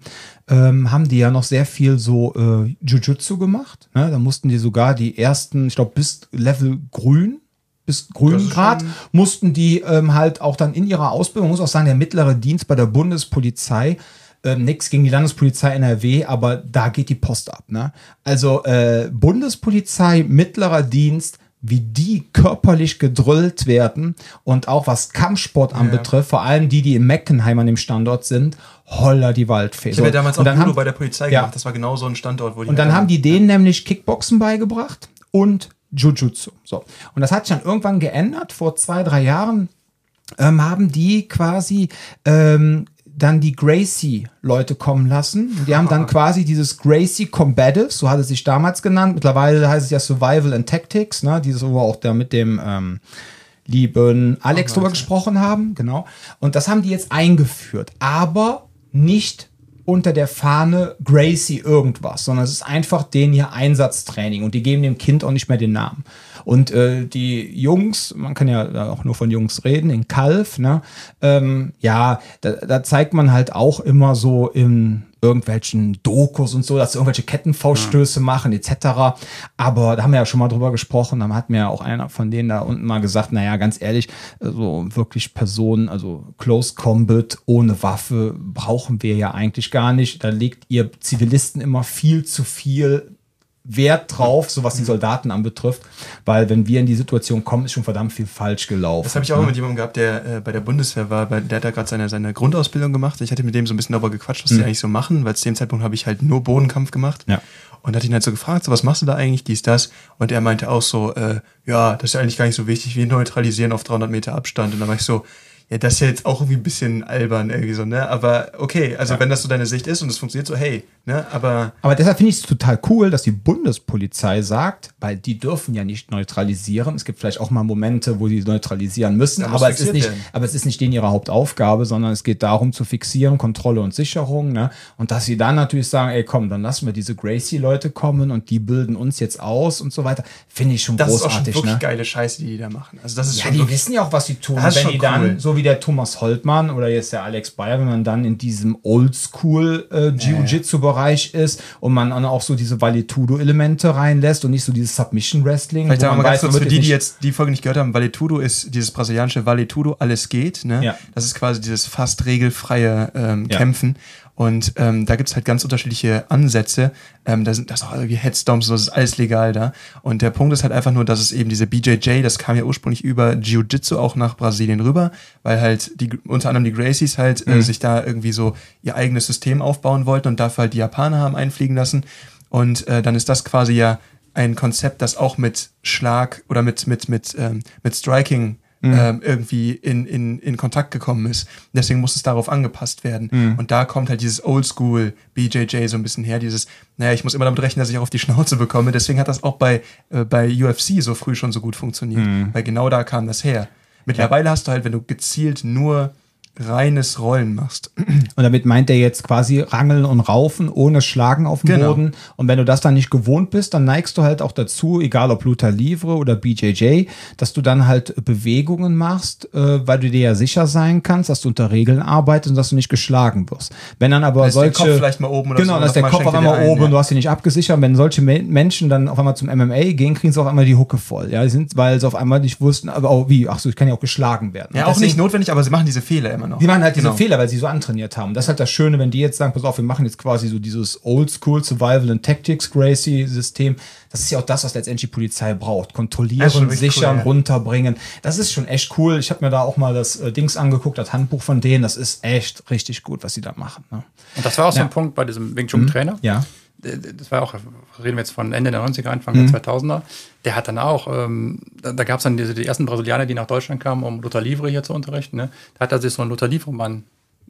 ähm, haben die ja noch sehr viel so äh, Jujutsu gemacht. Ne? Da mussten die sogar die ersten, ich glaube bis Level grün, bis grünen Grad, mussten die ähm, halt auch dann in ihrer Ausbildung, muss auch sagen, der mittlere Dienst bei der Bundespolizei, ähm, nichts gegen die Landespolizei NRW, aber da geht die Post ab. Ne? Also äh, Bundespolizei, mittlerer Dienst, wie die körperlich gedrillt werden und auch was Kampfsport anbetrifft, ja. vor allem die, die in Meckenheim an dem Standort sind, holla die Waldfee. Ich habe ja damals auch Judo bei der Polizei ja. gemacht, das war genau so ein Standort, wo die Und dann haben die denen ja. nämlich Kickboxen beigebracht und Jujutsu. So. Und das hat sich dann irgendwann geändert, vor zwei, drei Jahren ähm, haben die quasi ähm, dann die Gracie-Leute kommen lassen. Die haben dann quasi dieses Gracie Combatives, so hat es sich damals genannt. Mittlerweile heißt es ja Survival and Tactics, ne? Dieses, wo wir auch da mit dem ähm, lieben Alex oh, drüber gesprochen haben, genau. Und das haben die jetzt eingeführt, aber nicht unter der Fahne Gracie irgendwas, sondern es ist einfach den hier Einsatztraining und die geben dem Kind auch nicht mehr den Namen. Und äh, die Jungs, man kann ja auch nur von Jungs reden, in Kalf, ne? Ähm, ja, da, da zeigt man halt auch immer so in irgendwelchen Dokus und so, dass sie irgendwelche Kettenfauststöße ja. machen, etc. Aber da haben wir ja schon mal drüber gesprochen, da hat mir ja auch einer von denen da unten mal gesagt, naja, ganz ehrlich, so wirklich Personen, also Close Combat ohne Waffe brauchen wir ja eigentlich gar nicht. Da legt ihr Zivilisten immer viel zu viel Wert drauf, so was die Soldaten anbetrifft, weil wenn wir in die Situation kommen, ist schon verdammt viel falsch gelaufen. Das habe ich auch ne? mit jemandem gehabt, der äh, bei der Bundeswehr war, bei, der hat da gerade seine, seine Grundausbildung gemacht. Ich hatte mit dem so ein bisschen darüber gequatscht, was mhm. die eigentlich so machen, weil zu dem Zeitpunkt habe ich halt nur Bodenkampf gemacht. Ja. Und hatte ihn halt so gefragt, so was machst du da eigentlich, dies, das? Und er meinte auch so, äh, ja, das ist ja eigentlich gar nicht so wichtig, wie neutralisieren auf 300 Meter Abstand. Und dann war ich so, ja, das ist ja jetzt auch irgendwie ein bisschen albern irgendwie so, ne? Aber okay, also ja. wenn das so deine Sicht ist und es funktioniert so, hey, ne? Aber. Aber deshalb finde ich es total cool, dass die Bundespolizei sagt, weil die dürfen ja nicht neutralisieren. Es gibt vielleicht auch mal Momente, wo die neutralisieren müssen, aber es, ist nicht, aber es ist nicht denen ihre Hauptaufgabe, sondern es geht darum zu fixieren, Kontrolle und Sicherung, ne? Und dass sie dann natürlich sagen, ey, komm, dann lassen wir diese Gracie-Leute kommen und die bilden uns jetzt aus und so weiter, finde ich schon das großartig. Das ist auch schon wirklich ne? geile Scheiße, die die da machen. Also das ist ja, die wissen ja auch, was sie tun. Wenn die dann, cool. so wie wie der Thomas Holtmann oder jetzt der Alex Bayer, wenn man dann in diesem Oldschool äh, Jiu-Jitsu-Bereich ist und man dann auch so diese Valetudo-Elemente reinlässt und nicht so dieses Submission-Wrestling. Vielleicht sagen wir mal ganz kurz für die, die jetzt die Folge nicht gehört haben, Valetudo ist dieses brasilianische Valetudo, alles geht. Ne? Ja. Das ist quasi dieses fast regelfreie ähm, Kämpfen. Ja. Und ähm, da gibt's halt ganz unterschiedliche Ansätze. Ähm, da sind das auch irgendwie Headstomps, das ist alles legal da. Und der Punkt ist halt einfach nur, dass es eben diese BJJ, das kam ja ursprünglich über Jiu-Jitsu auch nach Brasilien rüber, weil halt die, unter anderem die Gracies halt äh, mhm. sich da irgendwie so ihr eigenes System aufbauen wollten und dafür halt die Japaner haben einfliegen lassen. Und äh, dann ist das quasi ja ein Konzept, das auch mit Schlag oder mit, mit, mit, ähm, mit Striking mhm. ähm, irgendwie in, in, in Kontakt gekommen ist. Deswegen muss es darauf angepasst werden. Mhm. Und da kommt halt dieses Oldschool BJJ so ein bisschen her, dieses, naja, ich muss immer damit rechnen, dass ich auch auf die Schnauze bekomme. Deswegen hat das auch bei, äh, bei UFC so früh schon so gut funktioniert. Mhm. Weil genau da kam das her. Mittlerweile hast du halt, wenn du gezielt nur reines Rollen machst. Und damit meint er jetzt quasi Rangeln und Raufen ohne Schlagen auf dem Genau. Boden. Und wenn du das dann nicht gewohnt bist, dann neigst du halt auch dazu, egal ob Luther Livre oder BJJ, dass du dann halt Bewegungen machst, äh, weil du dir ja sicher sein kannst, dass du unter Regeln arbeitest und dass du nicht geschlagen wirst. Wenn dann aber Da ist der solche. Kopf vielleicht mal oben oder genau, so, und der Kopf auf einmal dir oben ein, und du ja. hast ihn nicht abgesichert. Wenn solche Me Menschen dann auf einmal zum MMA gehen, kriegen sie auf einmal die Hucke voll. Ja, die sind, weil sie auf einmal nicht wussten, aber auch wie, ach so, ich kann ja auch geschlagen werden. Ja, Und auch nicht deswegen- notwendig, aber sie machen diese Fehler immer noch. die machen halt diese Genau. Fehler, weil sie so antrainiert haben. Das ist halt das Schöne, wenn die jetzt sagen, pass auf, wir machen jetzt quasi so dieses Oldschool Survival and Tactics Gracie System. Das ist ja auch das, was letztendlich die Polizei braucht. Kontrollieren, sichern, cool, ja. runterbringen. Das ist schon echt cool. Ich habe mir da auch mal das äh, Dings angeguckt, das Handbuch von denen. Das ist echt richtig gut, was sie da machen. Ne? Und das war auch so Ja. Mhm. ein Punkt bei diesem Wing Chun Trainer. Ja. Das war auch, reden wir jetzt von Ende der 90er, Anfang Mhm. der 2000er. Der hat dann auch, ähm, da, da gab es dann diese, die ersten Brasilianer, die nach Deutschland kamen, um Luther Livre hier zu unterrichten. Ne? Da hat er sich so einen Luther Livre-Mann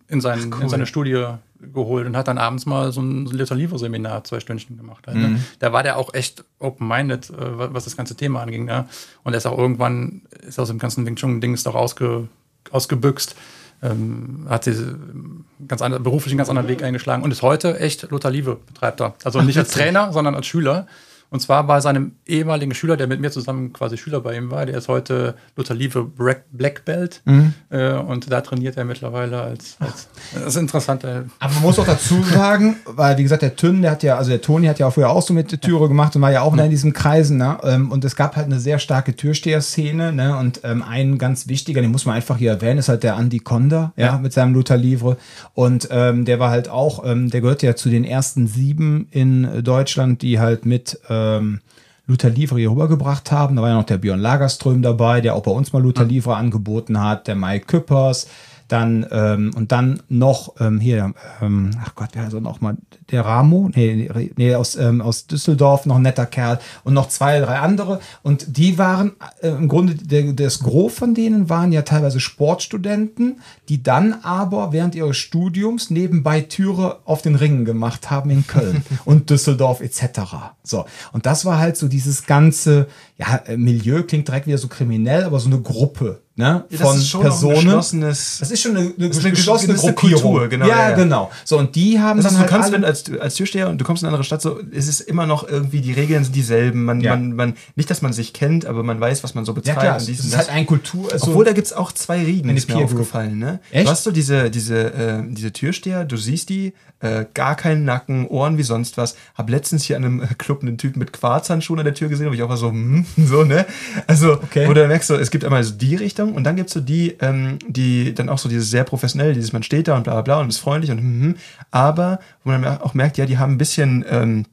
in, sein, in seine Studie geholt und hat dann abends mal so ein Luther Livre-Seminar, zwei Stündchen gemacht. Halt, Mhm. ne? Da war der auch echt open-minded, äh, was das ganze Thema anging. Ne? Und er ist auch irgendwann, ist aus dem ganzen Wing Chun-Dings doch ausge, ausgebüxt. Ähm, hat diese ganz andere, beruflich einen ganz anderen Weg eingeschlagen und ist heute echt Lothar Liebe betreibt er. Also nicht als Trainer, sondern als Schüler. Und zwar bei seinem ehemaligen Schüler, der mit mir zusammen quasi Schüler bei ihm war, der ist heute Lothar Liebe Black, Belt. Äh, und da trainiert er mittlerweile als, als das ist interessant. Äh, Aber man muss auch dazu sagen, weil wie gesagt, der Tünn, der hat ja, also der Toni hat ja auch früher auch so mit der Türe gemacht und war ja auch in diesen Kreisen, ne? Ähm, Und es gab halt eine sehr starke Türsteher-Szene, ne? Und ähm, ein ganz wichtiger, den muss man einfach hier erwähnen, ist halt der Andy Konda, ja, mit seinem Luther Livre. Und ähm, der war halt auch, ähm, der gehört ja zu den ersten sieben in Deutschland, die halt mit ähm, Luther Livre hier rübergebracht haben. Da war ja noch der Björn Lagerström dabei, der auch bei uns mal Luther Livre angeboten hat, der Mike Küppers, dann ähm, und dann noch ähm, hier, ähm, ach Gott, wer er noch mal? Der Ramo, nee, nee aus, ähm, aus Düsseldorf, noch ein netter Kerl und noch zwei, drei andere. Und die waren äh, im Grunde, der, das Gros von denen waren ja teilweise Sportstudenten, die dann aber während ihres Studiums nebenbei Türe auf den Ringen gemacht haben in Köln und Düsseldorf etc. So, und das war halt so dieses ganze, ja, Milieu klingt direkt wieder so kriminell, aber so eine Gruppe. Ne, Ja, das von ist schon auch ein Personen. das ist schon eine, eine eine geschlossene Gruppierung. Kultur, genau, Ja, ja, ja. genau. So, und die haben Das dann heißt, halt du kannst, alle, wenn als, als Türsteher und du kommst in eine andere Stadt, so, es ist immer noch irgendwie, die Regeln sind dieselben. Man, Ja. man, man, nicht, dass man sich kennt, aber man weiß, was man so ja betreibt. klar, und es dies und ist das. halt ein Kultur, also, Obwohl, da gibt es auch zwei Riegen, ist mir aufgefallen. Ne? Echt? Du hast so diese, diese, äh, diese Türsteher, du siehst die, äh, gar keinen Nacken, Ohren wie sonst was. Hab letztens hier an einem Club einen Typen mit Quarzhandschuhen an der Tür gesehen, wo ich auch war so, hm, so, ne? Also, Okay. wo du dann merkst, so, es gibt einmal so die Richtung und dann gibt's so die, ähm, die dann auch so dieses sehr professionell, dieses man steht da und bla bla bla und ist freundlich und hm, hm, aber wo man auch merkt, ja, die haben ein bisschen, ähm,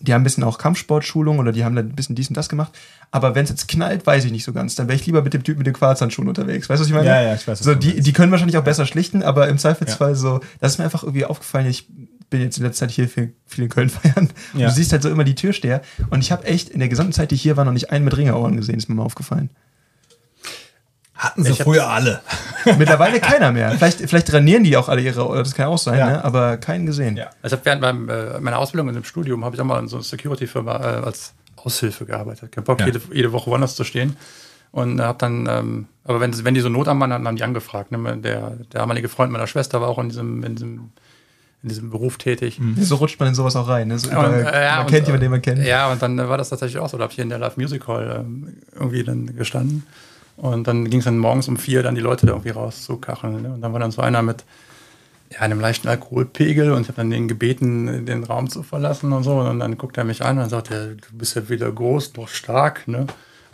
die haben ein bisschen auch Kampfsportschulung oder die haben da ein bisschen dies und das gemacht. Aber wenn es jetzt knallt, weiß ich nicht so ganz. Dann wäre ich lieber mit dem Typ mit den Quarzhandschuhen unterwegs. Weißt du, was ich meine? Ja, ja, ich weiß, So, die, die können wahrscheinlich auch besser schlichten, aber im Zweifelsfall so, das ist mir einfach irgendwie aufgefallen. Ich bin jetzt in letzter Zeit hier viel, viel in Köln feiern. Ja. du siehst halt so immer die Türsteher. Und ich habe echt in der gesamten Zeit, die ich hier war, noch nicht einen mit Ringerohren gesehen, ist mir mal aufgefallen. Hatten sie Ich früher alle. Mittlerweile keiner mehr. Vielleicht, vielleicht trainieren die auch alle ihre, das kann auch sein, Ja. ne? aber keinen gesehen. Ja. Also ich habe während meinem, äh, meiner Ausbildung und im Studium habe ich auch mal in so einer Security-Firma äh, als Aushilfe gearbeitet. Kein Bock, Ja. jede, jede Woche woanders zu stehen. Und habe dann, ähm, aber wenn, wenn die so Not am Mann hatten, haben die angefragt. Ne? Der, der damalige Freund meiner Schwester war auch in diesem, in diesem, in diesem Beruf tätig. So rutscht man in sowas auch rein. Ne? So Und, überall, äh, ja, man und, kennt jemanden, den man kennt. Ja, und dann äh, war das tatsächlich auch so. Da habe ich hier in der Live Music Hall ähm, irgendwie dann gestanden. Und dann ging es dann morgens um vier, dann die Leute da irgendwie rauszukacheln. Ne? Und dann war dann so einer mit ja, einem leichten Alkoholpegel und ich habe dann den gebeten, den Raum zu verlassen und so. Und dann guckt er mich an und sagt, ja, du bist ja weder groß noch stark. Ne?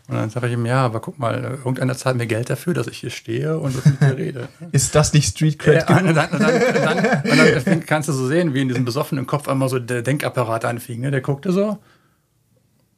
Und dann sage ich ihm, ja, aber guck mal, irgendeiner zahlt mir Geld dafür, dass ich hier stehe und mit dir rede. Ist das nicht Street Cred? Ja, und dann, und dann, und dann, und dann kannst du so sehen, wie in diesem besoffenen Kopf einmal so der Denkapparat anfing. Ne? Der guckte so,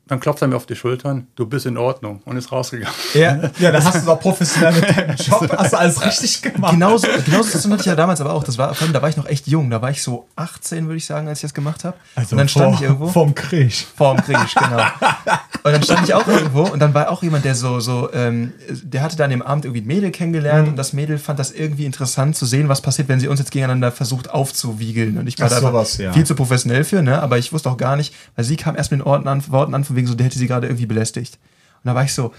dann klopft er mir auf die Schultern, du bist in Ordnung und ist rausgegangen. Ja, ja, da hast du doch professionell mit deinem Job, hast du alles richtig gemacht. Genauso, genauso das hatte ich ja damals aber auch. Das war, da war ich noch echt jung. Da war ich so 18, würde ich sagen, als ich das gemacht habe. und dann stand ich irgendwo. Vom Krieg. Vorm Krieg, genau. Und dann stand ich auch irgendwo und dann war auch jemand, der so, so, ähm, der hatte dann im Abend irgendwie ein Mädel kennengelernt und das Mädel fand das irgendwie interessant zu sehen, was passiert, wenn sie uns jetzt gegeneinander versucht aufzuwiegeln. Und ich war Ach, da sowas, ja. viel zu professionell für, ne? Aber ich wusste auch gar nicht, weil sie kam erst mit den Orten an, Worten an, von wegen so, der hätte sie gerade irgendwie belästigt. Und da war ich so,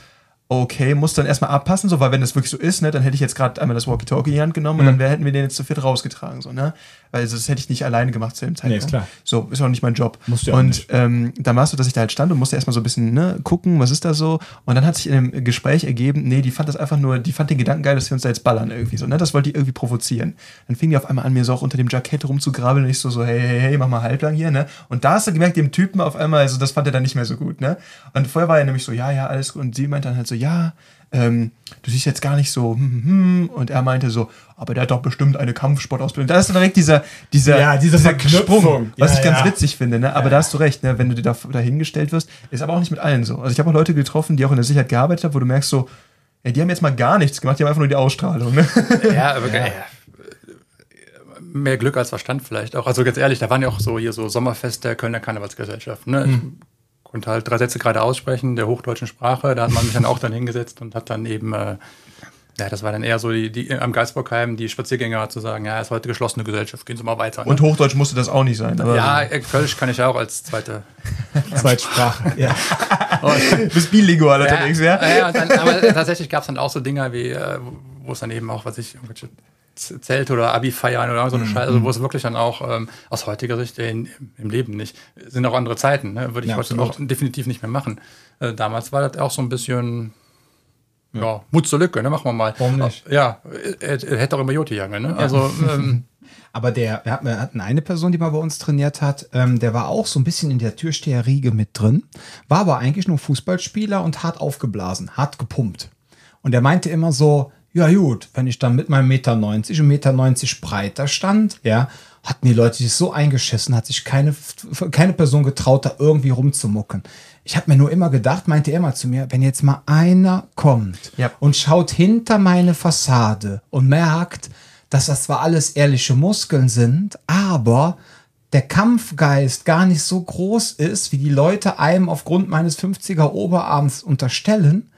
okay, muss dann erstmal abpassen, so, weil wenn das wirklich so ist, ne, dann hätte ich jetzt gerade einmal das Walkie-Talkie in die Hand genommen und dann wär, hätten wir den jetzt zu viert rausgetragen, so, ne? Weil also, das hätte ich nicht alleine gemacht zu dem Zeitpunkt. ist klar. So, ist auch nicht mein Job. Musst du ja und ähm, dann war es so, dass ich da halt stand und musste erstmal so ein bisschen ne, gucken, was ist da so. Und dann hat sich in dem Gespräch ergeben, nee, die fand das einfach nur, die fand den Gedanken geil, dass wir uns da jetzt ballern irgendwie so, ne? Das wollte die irgendwie provozieren. Dann fing die auf einmal an, mir so auch unter dem Jackett rumzugrabbeln und ich so, so, hey, hey, hey, mach mal halblang hier, ne? Und da hast du gemerkt, dem Typen auf einmal, also das fand er dann nicht mehr so gut, ne? Und vorher war er nämlich so, ja, ja, alles gut. Und sie meinte dann halt so, ja, ähm, du siehst jetzt gar nicht so, hm, hm, hm. und er meinte so, aber der hat doch bestimmt eine Kampfsportausbildung. Da ist dann direkt dieser, dieser, Ja, diese dieser. Sprung, was Ja, ich ganz ja. witzig finde, ne? aber da hast du recht, ne? wenn du dir da dahingestellt wirst, ist aber auch nicht mit allen so. Also ich habe auch Leute getroffen, die auch in der Sicherheit gearbeitet haben, wo du merkst so, ja, die haben jetzt mal gar nichts gemacht, die haben einfach nur die Ausstrahlung. Ne? Ja, aber ja. mehr Glück als Verstand vielleicht auch. Also ganz ehrlich, da waren ja auch so hier so Sommerfest der Kölner Karnevalsgesellschaft. Ne? Ich konnte halt drei Sätze gerade aussprechen der hochdeutschen Sprache. Da hat man mich dann auch dann hingesetzt und hat dann eben, äh, ja, das war dann eher so die, die am Geisbockheim die Spaziergänger zu sagen, ja, ist heute geschlossene Gesellschaft, gehen Sie mal weiter. Ne? Und Hochdeutsch musste das auch nicht sein. Aber ja, äh, Kölsch kann ich ja auch als zweite. Zweitsprache. ja. du bist bilingual unterwegs, ja? ja, ja und dann, aber tatsächlich gab es dann auch so Dinger wie, äh, wo es dann eben auch, was ich, irgendwelche Z- Zelte oder Abi-Feiern oder so eine Scheiße, also wo es wirklich dann auch ähm, aus heutiger Sicht äh, in, im Leben nicht, sind auch andere Zeiten, ne? würde ich Ja, heute absolut. auch definitiv nicht mehr machen. Äh, damals war das auch so ein bisschen, ja, Mut zur Lücke, ne? machen wir mal. Warum nicht? Ja, er, er hätte auch immer Joti gegangen, ne? Also, ähm, Aber der, wir hatten, wir hatten eine Person, die mal bei uns trainiert hat, ähm, der war auch so ein bisschen in der Türsteherriege mit drin, war aber eigentlich nur Fußballspieler und hart aufgeblasen, hart gepumpt. Und er meinte immer so, ja gut, wenn ich dann mit meinem Meter 90 und Meter 90 breiter stand, ja, hatten die Leute sich so eingeschissen, hat sich keine, keine Person getraut, da irgendwie rumzumucken. Ich habe mir nur immer gedacht, meinte er immer zu mir, wenn jetzt mal einer kommt Ja. und schaut hinter meine Fassade und merkt, dass das zwar alles ehrliche Muskeln sind, aber der Kampfgeist gar nicht so groß ist, wie die Leute einem aufgrund meines 50er Oberarms unterstellen.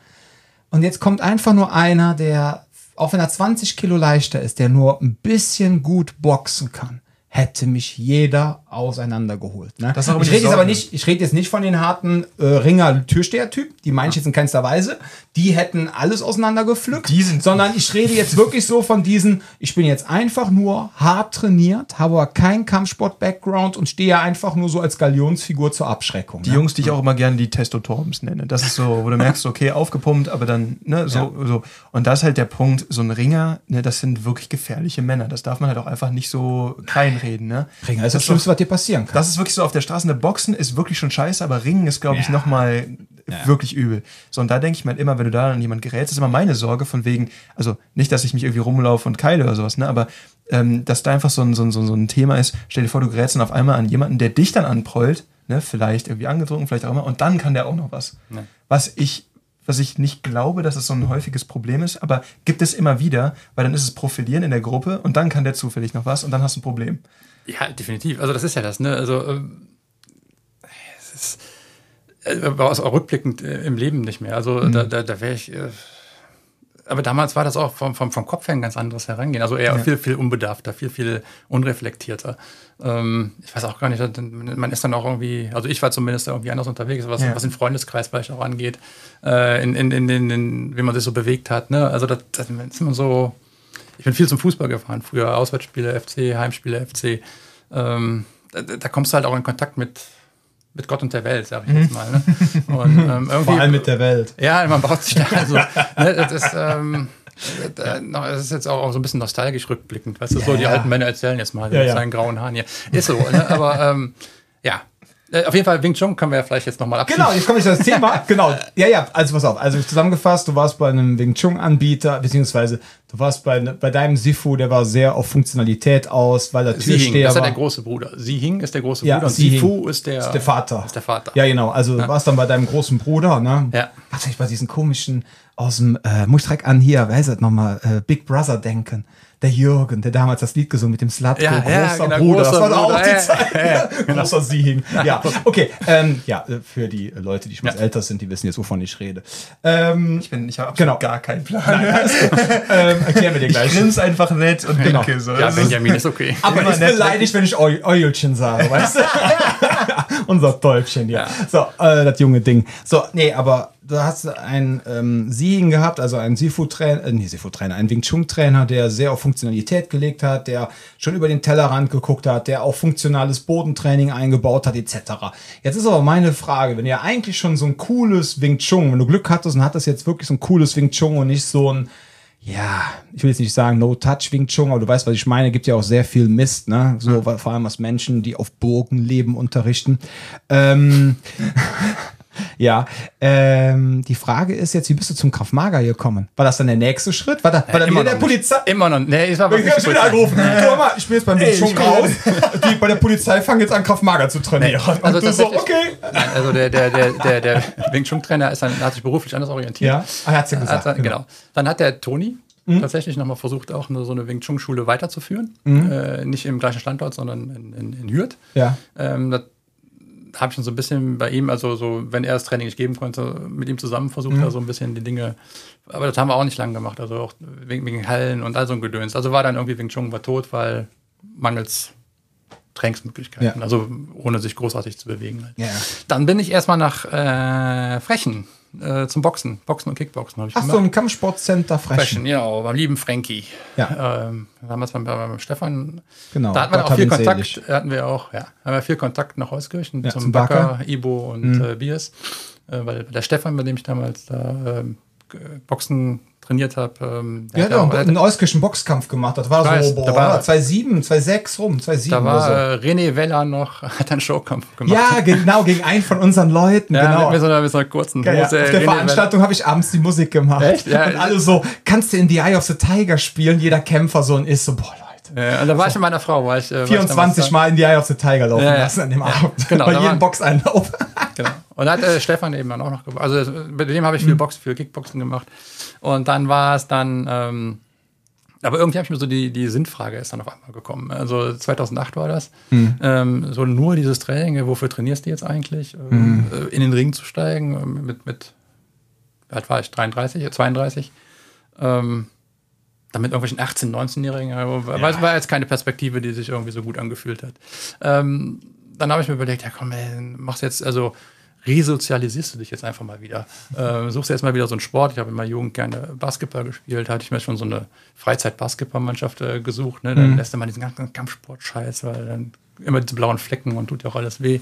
Und jetzt kommt einfach nur einer, der, auch wenn er 20 Kilo leichter ist, der nur ein bisschen gut boxen kann. Hätte mich jeder auseinandergeholt. Ne? Das ich rede jetzt aber nicht, ich rede jetzt nicht von den harten äh, Ringer-Türsteher-Typ, die meine ich jetzt in keinster Weise. Die hätten alles auseinandergepflückt. Die sind- sondern ich rede jetzt wirklich so von diesen, ich bin jetzt einfach nur hart trainiert, habe aber keinen Kampfsport-Background und stehe einfach nur so als Galionsfigur zur Abschreckung. Die ne? Jungs, die ich auch immer gerne die Testotorms nenne. Das ist so, wo du merkst, okay, aufgepumpt, aber dann, ne, so, so. Und da ist halt der Punkt, so ein Ringer, ne, das sind wirklich gefährliche Männer. Das darf man halt auch einfach nicht so kleinreden, ne? Ringer ist das ist Schlimmste, was dir passieren kann. Das ist wirklich so auf der Straße. Eine Boxen ist wirklich schon scheiße, aber Ringen ist, glaube ich, Ja. nochmal wirklich übel. So, und da denke ich mir halt immer, wenn du da an jemand gerätst, ist immer meine Sorge von wegen, also nicht, dass ich mich irgendwie rumlaufe und keile oder sowas, ne, aber ähm, dass da einfach so ein, so, ein, so ein- so ein Thema ist, stell dir vor, du gerätst dann auf einmal an jemanden, der dich dann anprollt, ne, vielleicht irgendwie angetrunken, vielleicht auch immer, und dann kann der auch noch was. Ja. Was ich was ich nicht glaube, dass es so ein häufiges Problem ist, aber gibt es immer wieder, weil dann ist es Profilieren in der Gruppe und dann kann der zufällig noch was und dann hast du ein Problem. Ja, definitiv. Also das ist ja das, ne? Also ähm, es ist äh, war es auch rückblickend äh, im Leben nicht mehr. Also da, da, da wäre ich. Äh, aber damals war das auch vom, vom, vom Kopf her ein ganz anderes Herangehen. Also eher viel, viel unbedarfter, viel, viel unreflektierter. Ähm, ich weiß auch gar nicht, man ist dann auch irgendwie, also ich war zumindest irgendwie anders unterwegs, was, Ja. was den Freundeskreis vielleicht auch angeht, äh, in, in, in, in, in, wie man sich so bewegt hat. Ne? Also das, das ist immer so, ich bin viel zum Fußball gefahren, früher Auswärtsspiele FC, Heimspiele FC. Ähm, da, da kommst du halt auch in Kontakt mit, mit Gott und der Welt, sag ich jetzt mal. Ne? Und, ähm, irgendwie, Vor allem mit der Welt. ja, man baut sich da also. ne, das ist, ähm, das ist jetzt auch so ein bisschen nostalgisch rückblickend, weißt du, so die ja. alten Männer erzählen jetzt mal Ja, mit ja. seinen grauen Haaren hier. Ist so, ne? aber ähm, ja. Äh, Auf jeden Fall, Wing Chun können wir ja vielleicht jetzt nochmal abschließen. Genau, jetzt komme ich das Thema. Genau. Ja, ja, also pass auf. Also zusammengefasst, du warst bei einem Wing Chun-Anbieter, beziehungsweise du warst bei, bei deinem Sifu, der war sehr auf Funktionalität aus, weil er Sie Hing, Türsteher das ist ja der große Bruder. Sie Hing ist der große Ja, Bruder und Sie Sifu ist der, ist der Vater. Ist der Vater. Ja, genau. Also du warst dann bei deinem großen Bruder, ne? Ja. Was ich bei diesen komischen aus dem, äh, muss ich direkt an hier, wer heißt das nochmal, äh, Big Brother denken. Der Jürgen, der damals das Lied gesungen mit dem Slatko, Ja, ja, großer genau, Bruder. großer das war doch auch die ja, Zeit. ja, ja, Großer Siehing. Ja, okay. Ähm, ja, äh, für die Leute, die schon Ja. älter sind, die wissen jetzt, wovon ich rede. Ähm, Ich bin, ich habe Genau. gar keinen Plan. ähm, ähm, erklären wir dir gleich. Ich grinse einfach nett und Genau. denke so. Ja, das ist- Benjamin ist okay. Aber Immer ist beleidigt, wenn ich Eu- Eulchen sage, weißt du? Unser Täubchen. Ja. So, äh, das junge Ding. So, nee, aber du hast einen ähm, Siegen gehabt, also einen Seafood-Trainer, äh, nee, Seafood-Trainer, einen Wing Chun-Trainer, der sehr auf Funktionalität gelegt hat, der schon über den Tellerrand geguckt hat, der auch funktionales Bodentraining eingebaut hat, etc. Jetzt ist aber meine Frage, wenn ihr eigentlich schon so ein cooles Wing Chun, wenn du Glück hattest und hattest jetzt wirklich so ein cooles Wing Chun und nicht so ein ja, ich will jetzt nicht sagen No-Touch Wing Chun, aber du weißt, was ich meine. Gibt ja auch sehr viel Mist, ne? So, vor allem was Menschen, die auf Burgen leben, unterrichten. Ähm, ja, ähm, die Frage ist jetzt, wie bist du zum Krav Maga gekommen? War das dann der nächste Schritt? War da, war da immer wieder der. Polizei? Immer noch. Nee, es war Ich hab schon wieder angerufen. Du, mal, ich bin jetzt beim Wing Chun raus. Die bei der Polizei fangen jetzt an, Krav Maga zu trainieren. Also und du so, okay. Nein, also der, der, der, der, der Wing Chun Trainer ist dann, hat sich beruflich anders orientiert. Ja, ah, hat's ja Hat gesagt. dann, genau. Dann hat der Toni Mhm. tatsächlich nochmal versucht, auch eine, so eine Wing Chun Schule weiterzuführen. Äh, nicht im gleichen Standort, sondern in, in, in Hürth. Ja. Ähm, das habe ich schon so ein bisschen bei ihm, also so, wenn er das Training nicht geben konnte, mit ihm zusammen versucht, Mhm. da so ein bisschen die Dinge. Aber das haben wir auch nicht lange gemacht, also auch wegen, wegen Hallen und all so ein Gedöns. Also war dann irgendwie Wing Chun war tot, weil mangels Trainingsmöglichkeiten, Ja. also ohne sich großartig zu bewegen. Halt. Ja. Dann bin ich erstmal nach äh, Frechen äh, zum Boxen, Boxen und Kickboxen habe ich Ach so, im Kampfsportcenter Frechen. Frechen, genau, beim lieben Frankie. Ja. Ähm, damals beim, beim Stefan. Genau, Da hatten wir auch viel Kontakt. selig. Hatten wir auch, ja. Haben wir viel Kontakt nach Euskirchen Ja, zum, zum Backer, Backer. Mhm. Ibo und äh, Biers. Äh, weil der Stefan, mit dem ich damals da ähm, Boxen trainiert habe, ähm, ja auch auch- einen euskirchen Boxkampf gemacht. Das war weiß, so, boah, da war- 2,7, 2,6 rum, 2,7 da war so. äh, René Weller noch, hat einen Showkampf gemacht. Ja, genau, gegen einen von unseren Leuten, Ja, genau. mit, so einer, mit so einer kurzen Ja, ja. Hose. Auf der René Veranstaltung habe ich abends die Musik gemacht. Echt? Ja. Und alle so, kannst du in The Eye of the Tiger spielen? Jeder Kämpfer so und ist so, boah. Ja, und da war ich mit meiner Frau. War ich, äh, war ich 24. Mal in The Eye of the Tiger laufen Ja, ja. lassen an dem Abend. genau, Bei jedem Boxeinlauf. Genau. Und da hat äh, Stefan eben dann auch noch gemacht. Also äh, mit dem habe ich viel Box für Kickboxen gemacht. Und dann war es dann, ähm, aber irgendwie habe ich mir so die, die Sinnfrage ist dann auf einmal gekommen. Also 2008 war das. Ähm, so nur dieses Training, wofür trainierst du jetzt eigentlich? Ähm, äh, In den Ring zu steigen ähm, mit, mit, wie alt war ich? 33, äh, 32. Ähm, dann mit irgendwelchen 18-, 19-Jährigen, also, war, war jetzt keine Perspektive, die sich irgendwie so gut angefühlt hat. Ähm, dann habe ich mir überlegt, ja komm, ey, machst jetzt, also resozialisierst du dich jetzt einfach mal wieder. Ähm, suchst jetzt mal wieder so einen Sport. Ich habe in meiner Jugend gerne Basketball gespielt, hatte ich mir schon so eine Freizeit-Basketballmannschaft äh, gesucht. Ne? Dann lässt du mal diesen ganzen Kampfsport-Scheiß, weil dann immer diese blauen Flecken und tut ja auch alles weh.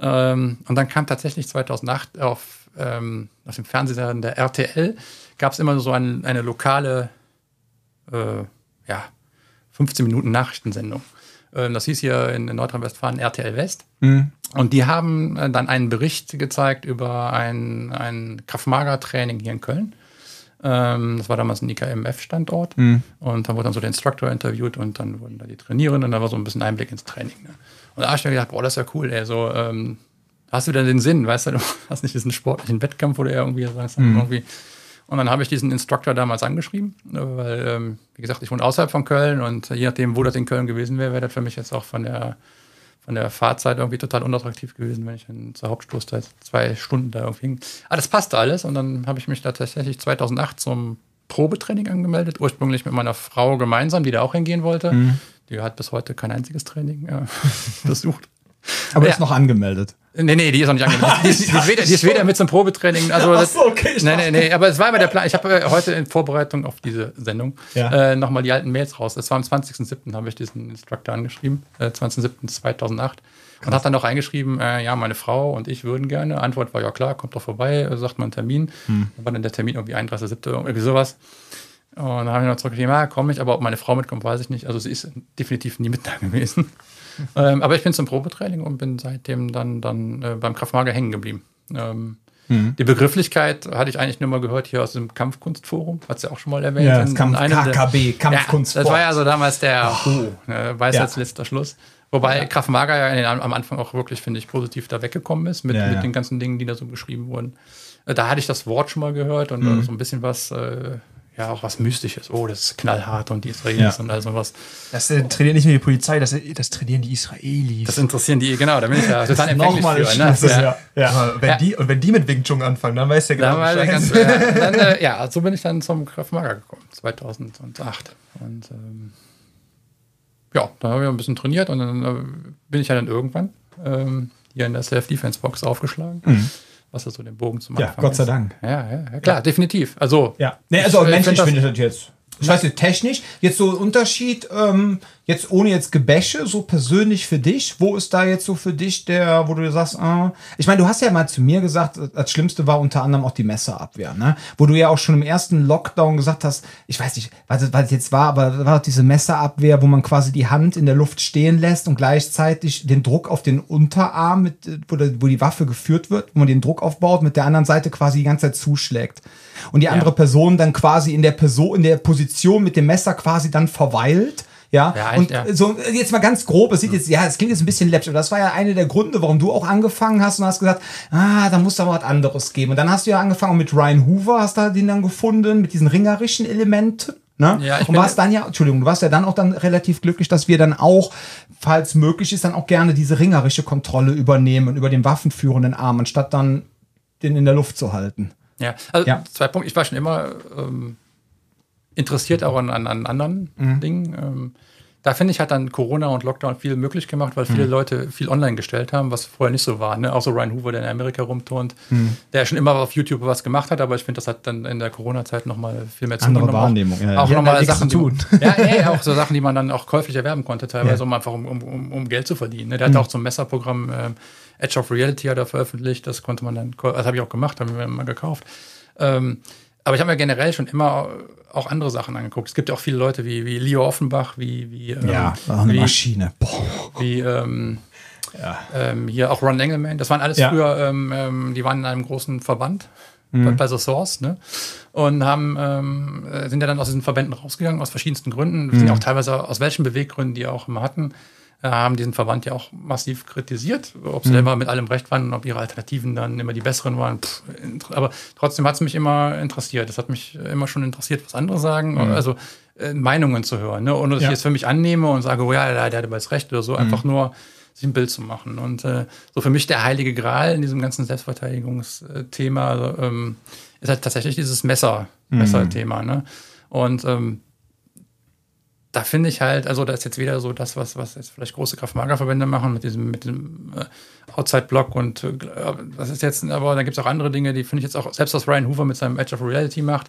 Ähm, und dann kam tatsächlich 2008 auf, ähm, auf dem Fernsehsender der RTL, gab es immer so ein, eine lokale äh, ja, 15 Minuten Nachrichtensendung. Ähm, das hieß hier in, in Nordrhein-Westfalen RTL West. Und die haben äh, dann einen Bericht gezeigt über ein, ein Kraft-Mager-Training hier in Köln. Ähm, das war damals ein IKMF-Standort. Und da wurde dann so der Instructor interviewt und dann wurden da die Trainierenden und da war so ein bisschen Einblick ins Training. Ne? Und da habe ich mir gedacht, boah, das ist ja cool, ey, so, ähm, hast du denn den Sinn, weißt du, du hast nicht diesen sportlichen Wettkampf, wo du irgendwie sagst, irgendwie. Und dann habe ich diesen Instructor damals angeschrieben, äh, weil, ähm, wie gesagt, ich wohne außerhalb von Köln und je nachdem, wo das in Köln gewesen wäre, wäre das für mich jetzt auch von der, von der Fahrzeit irgendwie total unattraktiv gewesen, wenn ich dann zur Hauptstoßzeit zwei Stunden da irgendwie hing. Aber das passte alles und dann habe ich mich da tatsächlich 2008 zum Probetraining angemeldet, ursprünglich mit meiner Frau gemeinsam, die da auch hingehen wollte. Die hat bis heute kein einziges Training äh, besucht. Aber Ja. ist noch angemeldet. Nee, nee, die ist noch nicht angemeldet. Die ist, die ist, weder, die ist weder mit zum Probetraining. Also Ach das, so, okay, Nee, nee, nee, aber es war immer der Plan. Ich habe äh, heute in Vorbereitung auf diese Sendung Ja. äh, nochmal die alten Mails raus. Es war am 20.07. habe ich diesen Instructor angeschrieben, äh, 20.07.2008. Und hat dann noch eingeschrieben, äh, ja, meine Frau und ich würden gerne. Antwort war, ja klar, kommt doch vorbei, äh, sagt man einen Termin. Hm. Dann war dann der Termin irgendwie 31.07. irgendwie sowas. Und dann habe ich noch zurückgeschrieben, ja, komme ich, aber ob meine Frau mitkommt, weiß ich nicht. Also sie ist definitiv nie mit da gewesen. Ähm, aber ich bin zum Probetraining und bin seitdem dann, dann äh, beim Kraftmager hängen geblieben. Ähm, Mhm. Die Begrifflichkeit hatte ich eigentlich nur mal gehört hier aus dem Kampfkunstforum, hat es ja auch schon mal erwähnt. Ja, in- das Kampf in einem der- KKB, Kampfkunstsport. Ja, das war ja so damals der Hu, ne, weiß Ja. als letzter Schluss. Wobei Kraft Mager ja in den, am Anfang auch wirklich, finde ich, positiv da weggekommen ist mit, Ja, mit ja. den ganzen Dingen, die da so beschrieben wurden. Äh, Da hatte ich das Wort schon mal gehört und Mhm. so ein bisschen was, äh, ja auch was Mystisches. Oh, das ist knallhart und die Israelis Ja. und all sowas. Das äh, trainiert nicht nur die Polizei, das, das trainieren die Israelis. Das interessieren die, genau, da bin ich ja total empfänglich Nochmal für. das Ne? Schlimmste, Ja. ja. Wenn Ja. die, und wenn die mit Wing Chun anfangen, dann weißt du ja Da genau war der ganz, ja, dann, äh, ja, so bin ich dann zum Krav Maga gekommen, 2008. Und ähm, ja, da habe ich ein bisschen trainiert und dann äh, bin ich ja dann irgendwann ähm, hier in der Self-Defense-Box aufgeschlagen, was ja so den Bogen zum Ja, Anfang Gott sei ist. Dank. Ja, ja, ja klar, definitiv. Also, Ja. Nee, also ich, äh, menschlich find finde ich das jetzt. Nicht, technisch, jetzt so ein Unterschied, ähm, jetzt ohne jetzt Gebäsche, so persönlich für dich, wo ist da jetzt so für dich der, wo du sagst, äh, ich meine, du hast ja mal zu mir gesagt, das Schlimmste war unter anderem auch die Messerabwehr, ne? Wo du ja auch schon im ersten Lockdown gesagt hast, ich weiß nicht, was was jetzt war, aber war doch diese Messerabwehr, wo man quasi die Hand in der Luft stehen lässt und gleichzeitig den Druck auf den Unterarm, mit, wo, der, wo die Waffe geführt wird, wo man den Druck aufbaut, mit der anderen Seite quasi die ganze Zeit zuschlägt. Und die andere Person dann quasi in der Person, in der Position mit dem Messer quasi dann verweilt. Ja, Ja, und ja. so jetzt mal ganz grob, es sieht jetzt, ja, es klingt jetzt ein bisschen läppisch, aber das war ja einer der Gründe, warum du auch angefangen hast und hast gesagt, ah, da muss da was anderes geben. Und dann hast du ja angefangen mit Ryan Hoover, hast da den dann gefunden, mit diesen ringerischen Elementen. Ne? Ja, ich und warst dann ja, Entschuldigung, du warst ja dann auch dann relativ glücklich, dass wir dann auch, falls möglich ist, dann auch gerne diese ringerische Kontrolle übernehmen über den waffenführenden Arm, anstatt dann den in der Luft zu halten. Ja, also Ja. zwei Punkte. Ich war schon immer ähm, interessiert auch an, an, an anderen Mhm. Dingen. Ähm, da finde ich, hat dann Corona und Lockdown viel möglich gemacht, weil Mhm. viele Leute viel online gestellt haben, was vorher nicht so war. Ne? Auch so Ryan Hoover, der in Amerika rumturnt, Mhm. der schon immer auf YouTube was gemacht hat, aber ich finde, das hat dann in der Corona-Zeit nochmal viel mehr Andere zugenommen. Auch- Wahrnehmung, ja, ja. Auch hatten nochmal Sachen, zu die, tun. ja, nee, auch so Sachen, die man dann auch käuflich erwerben konnte, teilweise, Ja. um einfach um, um, um, Geld zu verdienen. Ne? Der Mhm. hat auch so ein Messerprogramm ähm, Edge of Reality hat er veröffentlicht, das konnte man dann, das habe ich auch gemacht, habe ich mir mal gekauft. Ähm, aber ich habe mir generell schon immer auch andere Sachen angeguckt. Es gibt ja auch viele Leute wie, wie Leo Offenbach, wie, wie, ähm, Ja, eine wie, Maschine. Boah. wie ähm, Ja. ähm, hier auch Ron Engelman. Das waren alles Ja. früher, ähm, ähm, die waren in einem großen Verband Mhm. bei, The Source, ne? Und haben, ähm, äh, sind ja dann aus diesen Verbänden rausgegangen, aus verschiedensten Gründen. Mhm. Sind ja auch teilweise aus welchen Beweggründen die auch immer hatten, haben diesen Verband ja auch massiv kritisiert, ob Mhm. sie immer mit allem recht waren und ob ihre Alternativen dann immer die besseren waren. Pff, aber trotzdem hat es mich immer interessiert. Es hat mich immer schon interessiert, was andere sagen, also äh, Meinungen zu hören, ne? ohne dass Mhm. Ja. ich jetzt für mich annehme und sage, oh ja, der, der hat aber jetzt recht oder Mhm. so, einfach nur sich ein Bild zu machen. Und äh, so für mich der heilige Gral in diesem ganzen Selbstverteidigungsthema also, ähm, ist halt tatsächlich dieses Messer, Messer-Thema. Ne? Und ähm, da finde ich halt, also das ist jetzt wieder so das, was, was jetzt vielleicht große Kraft-Mager-Verbände machen mit diesem, mit dem äh, Outside-Block und äh, das ist jetzt, aber da gibt es auch andere Dinge, die finde ich jetzt auch, selbst was Ryan Hoover mit seinem Edge of Reality macht.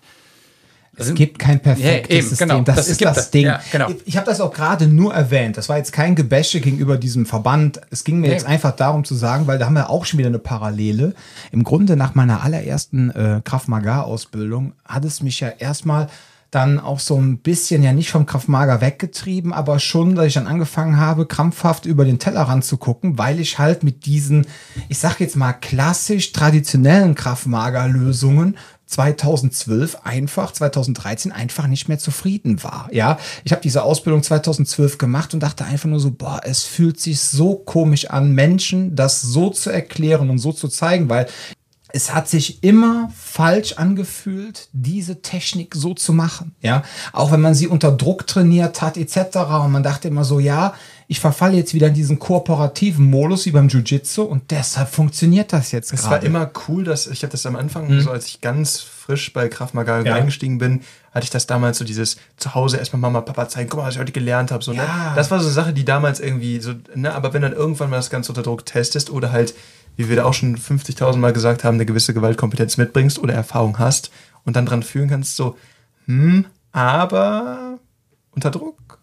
Das Es sind- gibt kein perfektes Ja, eben, System. genau. Das, Das ist das es. Ding. Ja, genau. Ich, ich habe das auch gerade nur erwähnt. Das war jetzt kein Gebäsche gegenüber diesem Verband. Es ging mir Nee. jetzt einfach darum zu sagen, weil da haben wir auch schon wieder eine Parallele. Im Grunde nach meiner allerersten äh, Krav Maga Ausbildung hat es mich ja erstmal dann auch so ein bisschen ja nicht vom Krav Maga weggetrieben, aber schon, dass ich dann angefangen habe, krampfhaft über den Tellerrand zu gucken, weil ich halt mit diesen, ich sag jetzt mal klassisch traditionellen Krav Maga Lösungen 2012 einfach, 2013 einfach nicht mehr zufrieden war. Ja, ich habe diese Ausbildung 2012 gemacht und dachte einfach nur so, boah, es fühlt sich so komisch an, Menschen das so zu erklären und so zu zeigen, weil es hat sich immer falsch angefühlt, diese Technik so zu machen. Ja, auch wenn man sie unter Druck trainiert hat etc. Und man dachte immer so, ja, ich verfalle jetzt wieder in diesen kooperativen Modus wie beim Jiu-Jitsu und deshalb funktioniert das jetzt Es war gerade. immer cool, dass ich habe das am Anfang, so als ich ganz frisch bei Krav Maga Ja. eingestiegen bin, hatte ich das damals so dieses zu Hause erstmal Mama, Papa zeigen, guck mal, was ich heute gelernt habe. So, Ja. ne? Das war so eine Sache, die damals irgendwie so, ne? aber wenn dann irgendwann mal das Ganze unter Druck testest oder halt, wie wir da auch schon 50.000 Mal gesagt haben, eine gewisse Gewaltkompetenz mitbringst oder Erfahrung hast und dann dran fühlen kannst, so, hm, aber unter Druck,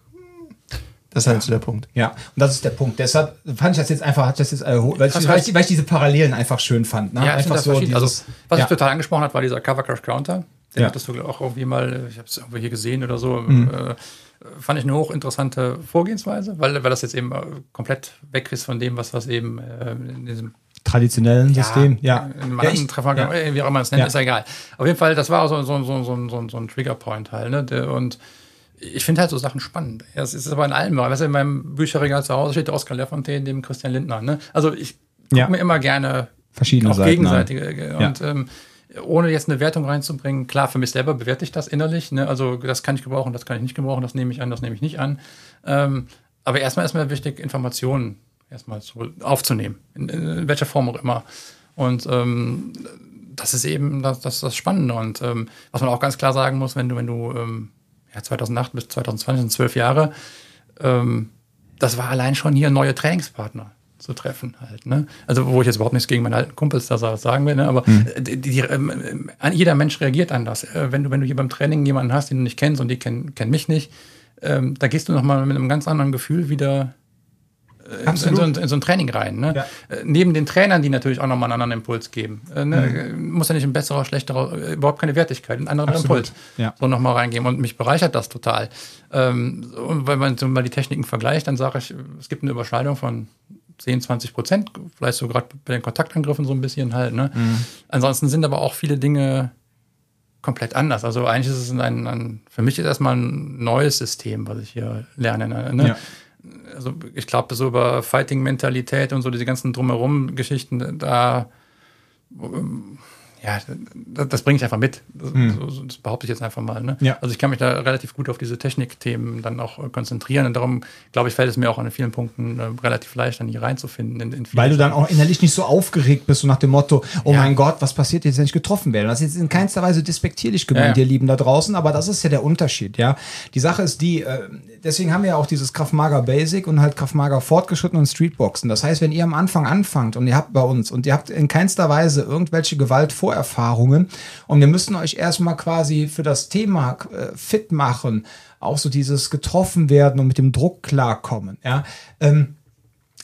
das ist halt so der Punkt. Ja, und das ist der Punkt. Deshalb fand ich das jetzt einfach, hat das jetzt, äh, weil, ich, weil, ich, weil ich diese Parallelen einfach schön fand. Ne? Ja, einfach finde das verschieden. Also, was ja. ich total angesprochen hat, war dieser Cover Crash Counter. Den Ja. hattest du auch irgendwie mal, ich habe es irgendwo hier gesehen oder so. Mhm. Äh, fand ich eine hochinteressante Vorgehensweise, weil, weil das jetzt eben äh, komplett weg ist von dem, was, was eben äh, in diesem traditionellen System. Ja, in einem ja, anderen ich, Treffer, ja. äh, wie auch immer man es nennt, Ja. ist ja egal. Auf jeden Fall, das war so, so, so, so, so, so ein Triggerpoint halt. Ne? Und ich finde halt so Sachen spannend. Ja, Es ist aber in allem. Weißt du, in meinem Bücherregal zu Hause steht Oskar Lafontaine neben Christian Lindner. Ne? Also ich gucke Ja. mir immer gerne Verschiedene auch Seiten an. gegenseitige. Ja. Und ähm, ohne jetzt eine Wertung reinzubringen, klar, für mich selber bewerte ich das innerlich. Ne? Also das kann ich gebrauchen, das kann ich nicht gebrauchen, das nehme ich an, das nehme ich nicht an. Ähm, aber erstmal ist mir wichtig, Informationen erstmal so aufzunehmen, in, in, welcher Form auch immer. Und ähm, das ist eben das, das, das Spannende. Und ähm, was man auch ganz klar sagen muss, wenn du, wenn du ähm, ja, 2008 bis 2020 sind zwölf Jahre, ähm, das war allein schon hier neue Trainingspartner zu treffen halt. Ne? Also wo ich jetzt überhaupt nichts gegen meine alten Kumpels da sagen will, ne? aber mhm. die, die, ähm, jeder Mensch reagiert anders. Äh, wenn du, wenn du hier beim Training jemanden hast, den du nicht kennst und die kennen, kennen mich nicht, ähm, da gehst du nochmal mit einem ganz anderen Gefühl wieder in, in, so ein, in, so ein, Training rein. Ne? Ja. Äh, neben den Trainern, die natürlich auch nochmal einen anderen Impuls geben. Äh, ne? mhm. Muss ja nicht ein besserer, schlechterer, äh, überhaupt keine Wertigkeit, einen anderen Absolut. Impuls ja. so nochmal reingeben. Und mich bereichert das total. Ähm, und wenn man so mal die Techniken vergleicht, dann sage ich, es gibt eine Überschneidung von 10, 20 Prozent, vielleicht so gerade bei den Kontaktangriffen so ein bisschen halt. Ne? Mhm. Ansonsten sind aber auch viele Dinge komplett anders. Also eigentlich ist es ein, ein für mich ist erstmal ein neues System, was ich hier lerne. Ne? Ja also ich glaube, so über Fighting-Mentalität und so diese ganzen Drumherum-Geschichten, da ja, das bringe ich einfach mit. Das, hm. das, behaupte ich jetzt einfach mal. Ne? Ja. Also ich kann mich da relativ gut auf diese Technikthemen dann auch äh, konzentrieren und darum, glaube ich, fällt es mir auch an vielen Punkten äh, relativ leicht, dann hier reinzufinden. In, in Weil du dann auch innerlich nicht so aufgeregt bist, so nach dem Motto, oh ja. mein Gott, was passiert jetzt, wenn ich getroffen werde? Das ist jetzt in keinster Weise despektierlich gemeint, ja, ihr Lieben da draußen, aber das ist ja der Unterschied, ja. Die Sache ist die, äh, deswegen haben wir ja auch dieses Kraft Maga Basic und halt Kraft Maga Fortgeschritten und Streetboxen. Das heißt, wenn ihr am Anfang anfangt und ihr habt bei uns und ihr habt in keinster Weise irgendwelche Gewalt vor Vorerfahrungen. Und wir müssen euch erstmal quasi für das Thema äh, fit machen, auch so dieses getroffen werden und mit dem Druck klarkommen. Ja. Ähm,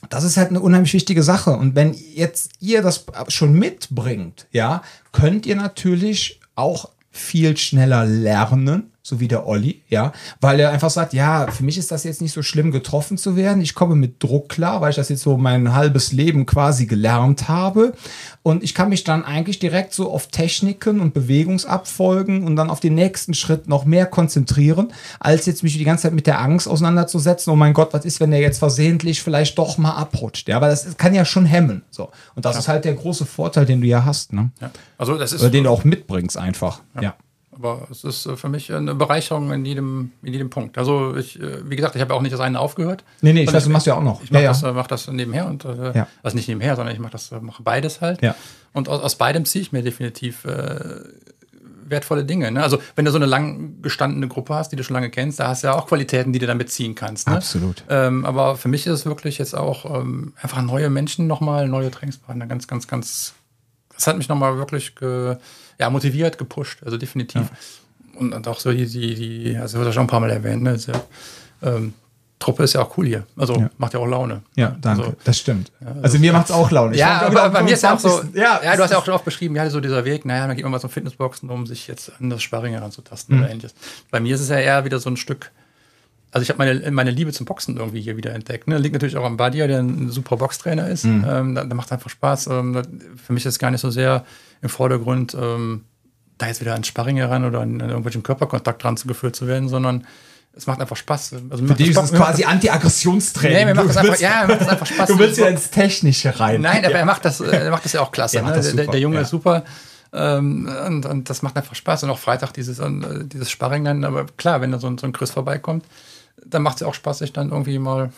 das ist halt eine unheimlich wichtige Sache. Und wenn jetzt ihr das schon mitbringt, ja, könnt ihr natürlich auch viel schneller lernen so wie der Olli, ja, weil er einfach sagt, ja, für mich ist das jetzt nicht so schlimm, getroffen zu werden. Ich komme mit Druck klar, weil ich das jetzt so mein halbes Leben quasi gelernt habe. Und ich kann mich dann eigentlich direkt so auf Techniken und Bewegungsabfolgen und dann auf den nächsten Schritt noch mehr konzentrieren, als jetzt mich die ganze Zeit mit der Angst auseinanderzusetzen. Oh mein Gott, was ist, wenn der jetzt versehentlich vielleicht doch mal abrutscht? Ja, weil das kann ja schon hemmen. So. Und das ja. ist halt der große Vorteil, den du ja hast, ne? Ja. Also das ist. Oder den du auch mitbringst einfach. ja. ja. Aber es ist äh, für mich eine Bereicherung in jedem, in jedem Punkt. Also ich, äh, wie gesagt, ich habe ja auch nicht das eine aufgehört. Nee, nee, ich weiß, du machst ja auch noch. Ich mache ja, das, ja. Äh, mach das nebenher und ja. also nicht nebenher, sondern ich mache das, mache beides halt. Ja. Und aus, aus beidem ziehe ich mir definitiv äh, wertvolle Dinge. Ne? Also wenn du so eine lang gestandene Gruppe hast, die du schon lange kennst, da hast du ja auch Qualitäten, die du damit ziehen kannst. Ne? Absolut. Ähm, aber für mich ist es wirklich jetzt auch ähm, einfach neue Menschen nochmal, neue Trainingspartner, ganz, ganz, ganz. Das hat mich nochmal wirklich ge, ja, motiviert, gepusht, also definitiv. Ja. Und, und, auch so die, die, die, also wird ja schon ein paar Mal erwähnt, ne? Also, ähm, Truppe ist ja auch cool hier. Also ja. macht ja auch Laune. Ja, danke. Also, das stimmt. Ja, also, also, mir macht es auch Laune. Ja, aber bei mir ist ja auch so. Ja, ja, du hast ja auch schon oft beschrieben, ja, so dieser Weg, naja, dann geht man mal zum Fitnessboxen, um sich jetzt an das Sparring heranzutasten mhm. oder ähnliches. Bei mir ist es ja eher wieder so ein Stück. Also ich habe meine, meine Liebe zum Boxen irgendwie hier wieder entdeckt. Ne? Liegt natürlich auch am Badia, der ein super Boxtrainer ist. Mhm. Ähm, da, da macht einfach Spaß. Ähm, für mich ist es gar nicht so sehr im Vordergrund, ähm, da jetzt wieder an Sparring heran oder an, an irgendwelchen Körperkontakt ranzugeführt zu werden, sondern es macht einfach Spaß. Also Für dich ist es quasi Anti-Aggressionstraining. Nee, mir macht, das einfach, ja, mir macht das einfach Spaß. Du willst ja ins Technische rein. Nein, aber ja. er macht das, er macht das ja auch klasse. Ne? Der, der, Junge ja. ist super. Ähm, und, und, das macht einfach Spaß. Und auch Freitag dieses, äh, dieses Sparring dann. Aber klar, wenn da so, so ein Chris vorbeikommt, dann macht es ja auch Spaß, sich dann irgendwie mal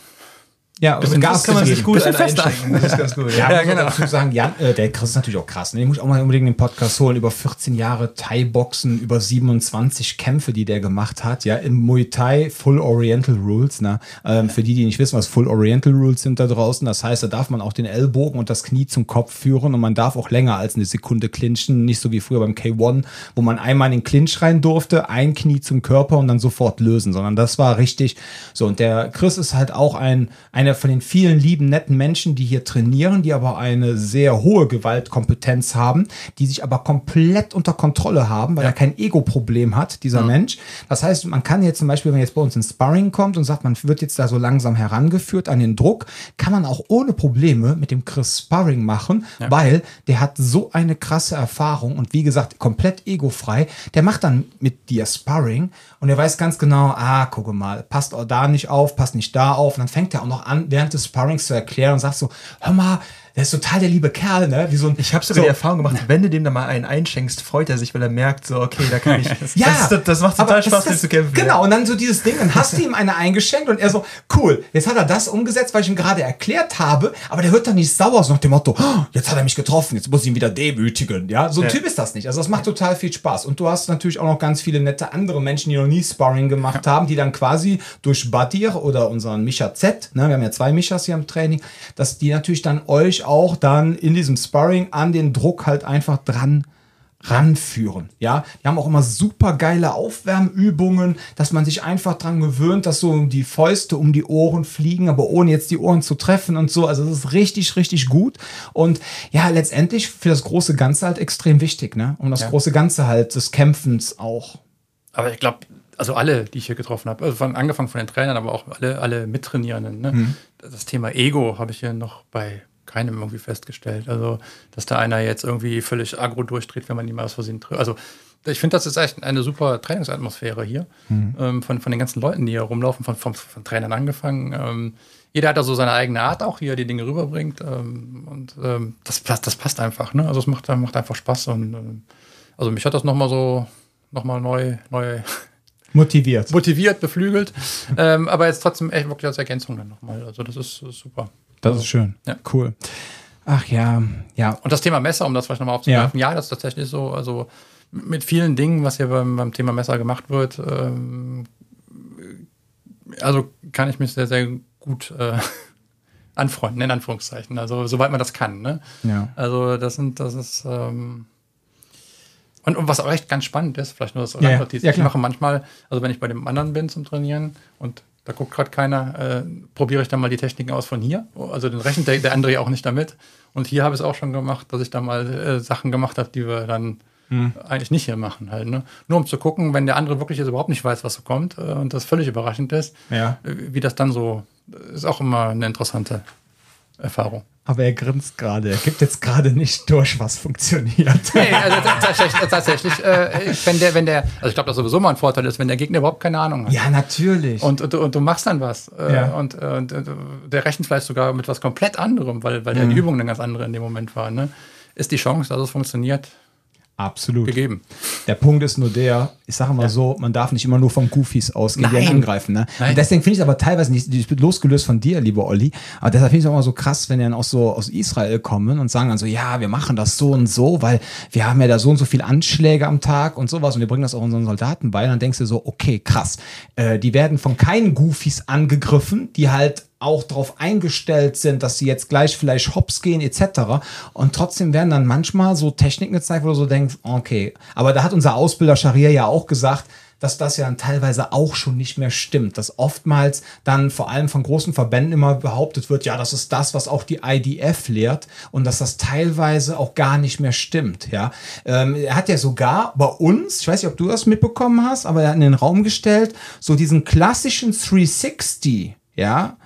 ja, bisschen Gas kann man sich gut einschenken. Das ist ganz gut. Ja, ja genau. Dazu sagen, Jan, äh, der Chris ist natürlich auch krass. Ne? Den muss ich auch mal unbedingt den Podcast holen. Über 14 Jahre Thai-Boxen, über 27 Kämpfe, die der gemacht hat. Ja, im Muay Thai Full Oriental Rules. Ne? Ähm, für die, die nicht wissen, was Full Oriental Rules sind da draußen. Das heißt, da darf man auch den Ellbogen und das Knie zum Kopf führen und man darf auch länger als eine Sekunde clinchen. Nicht so wie früher beim K1, wo man einmal in den Clinch rein durfte, ein Knie zum Körper und dann sofort lösen. Sondern das war richtig so. Und der Chris ist halt auch ein, ein einer von den vielen lieben, netten Menschen, die hier trainieren, die aber eine sehr hohe Gewaltkompetenz haben, die sich aber komplett unter Kontrolle haben, weil ja. er kein Ego-Problem hat, dieser mhm. Mensch. Das heißt, man kann jetzt zum Beispiel, wenn jetzt bei uns ins Sparring kommt und sagt, man wird jetzt da so langsam herangeführt an den Druck, kann man auch ohne Probleme mit dem Chris Sparring machen, ja. weil der hat so eine krasse Erfahrung und wie gesagt, komplett egofrei. Der macht dann mit dir Sparring und er weiß ganz genau, ah, gucke mal, passt auch da nicht auf, passt nicht da auf. Und dann fängt er auch noch an, während des Sparrings zu erklären und sagt so, hör mal, der ist total der liebe Kerl, ne? Wie so ein, Ich habe sogar so, die Erfahrung gemacht, wenn du dem da mal einen einschenkst, freut er sich, weil er merkt, so, okay, da kann ich. Ja, das, das, das macht total Spaß, das- zu kämpfen. Genau, und dann so dieses Ding, dann hast du ihm eine eingeschenkt und er so, cool, jetzt hat er das umgesetzt, weil ich ihm gerade erklärt habe, aber der wird dann nicht sauer, so nach dem Motto, "Oh, jetzt hat er mich getroffen, jetzt muss ich ihn wieder demütigen. Ja, so ein Ja. Typ ist das nicht. Also das macht total viel Spaß. Und du hast natürlich auch noch ganz viele nette andere Menschen, die noch nie Sparring gemacht haben, die dann quasi durch Badir oder unseren Micha Z, ne, wir haben ja zwei Michas hier im Training, dass die natürlich dann euch auch dann in diesem Sparring an den Druck halt einfach dran ranführen. Ja, die haben auch immer super geile Aufwärmübungen, dass man sich einfach dran gewöhnt, dass so die Fäuste um die Ohren fliegen, aber ohne jetzt die Ohren zu treffen und so. Also das ist richtig, richtig gut. Und ja, letztendlich für das große Ganze halt extrem wichtig, ne? Um das Ja. große Ganze halt des Kämpfens auch. Aber ich glaube, also alle, die ich hier getroffen habe, also von, angefangen von den Trainern, aber auch alle, alle Mittrainierenden, ne? Mhm. das Thema Ego habe ich hier noch bei keinem irgendwie festgestellt. Also, dass da einer jetzt irgendwie völlig agro durchdreht, wenn man ihn mal aus Versehen trifft. Also, ich finde, das ist echt eine super Trainingsatmosphäre hier. Mhm. Ähm, von, von den ganzen Leuten, die hier rumlaufen, von, von, von Trainern angefangen. Ähm, jeder hat da so seine eigene Art auch, wie er die Dinge rüberbringt. Ähm, und ähm, das, passt- das passt einfach. Ne? Also, es macht, macht einfach Spaß. Und ähm, also, mich hat das nochmal so, nochmal neu, neu Motiviert. motiviert, beflügelt. ähm, aber jetzt trotzdem echt wirklich als Ergänzung dann nochmal. Also das ist, ist super. Das ist schön. Ja. Cool. Ach ja, ja. Und das Thema Messer, um das vielleicht nochmal aufzugreifen, ja. das ist tatsächlich so, also mit vielen Dingen, was hier beim, beim Thema Messer gemacht wird, ähm, also kann ich mich sehr, sehr gut äh, anfreunden, in Anführungszeichen. Also soweit man das kann. Ne? Ja. Also das sind, das ist ähm, und, und was auch echt ganz spannend ist, vielleicht nur das Ja, ja. Ja, ich mache manchmal, also wenn ich bei dem anderen bin zum Trainieren und da guckt gerade keiner, äh, probiere ich dann mal die Techniken aus von hier. Also den rechnet der, der andere ja auch nicht damit. Und hier habe ich es auch schon gemacht, dass ich da mal äh, Sachen gemacht habe, die wir dann Hm. eigentlich nicht hier machen halt. Ne? Nur um zu gucken, wenn der andere wirklich jetzt überhaupt nicht weiß, was so kommt äh, und das völlig überraschend ist, Ja. äh, wie das dann so, ist auch immer eine interessante Erfahrung. Aber er grinst gerade. Er gibt jetzt gerade nicht durch, was funktioniert. Nee, also tatsächlich, tatsächlich äh, wenn der, wenn der, also ich glaube, das sowieso mal ein Vorteil ist, wenn der Gegner überhaupt keine Ahnung hat. Ja, natürlich. Und, und, du- und du machst dann was. Äh, Ja. und, äh, und äh, der rechnet vielleicht sogar mit was komplett anderem, weil, weil ja Mhm. die Übung eine ganz andere in dem Moment war. Ne? Ist die Chance, dass es funktioniert, Absolut. gegeben. Der Punkt ist nur der, ich sage mal so, man darf nicht immer nur von Goofies ausgehen, die angreifen. Ne? Nein. Und deswegen finde ich es aber teilweise nicht, ich bin losgelöst von dir, lieber Olli, aber deshalb finde ich es auch immer so krass, wenn die dann auch so aus Israel kommen und sagen dann so, ja, wir machen das so und so, weil wir haben ja da so und so viele Anschläge am Tag und sowas und wir bringen das auch unseren Soldaten bei. Und dann denkst du so, okay, krass, äh, die werden von keinen Goofies angegriffen, die halt auch darauf eingestellt sind, dass sie jetzt gleich vielleicht hops gehen etc. Und trotzdem werden dann manchmal so Techniken gezeigt, wo du so denkst, okay, aber da hat unser Ausbilder Scharia ja auch gesagt, dass das ja dann teilweise auch schon nicht mehr stimmt. Dass oftmals dann vor allem von großen Verbänden immer behauptet wird, ja, das ist das, was auch die IDF lehrt und dass das teilweise auch gar nicht mehr stimmt. Ja, ähm, er hat ja sogar bei uns, ich weiß nicht, ob du das mitbekommen hast, aber er hat in den Raum gestellt, so diesen klassischen 360, ja,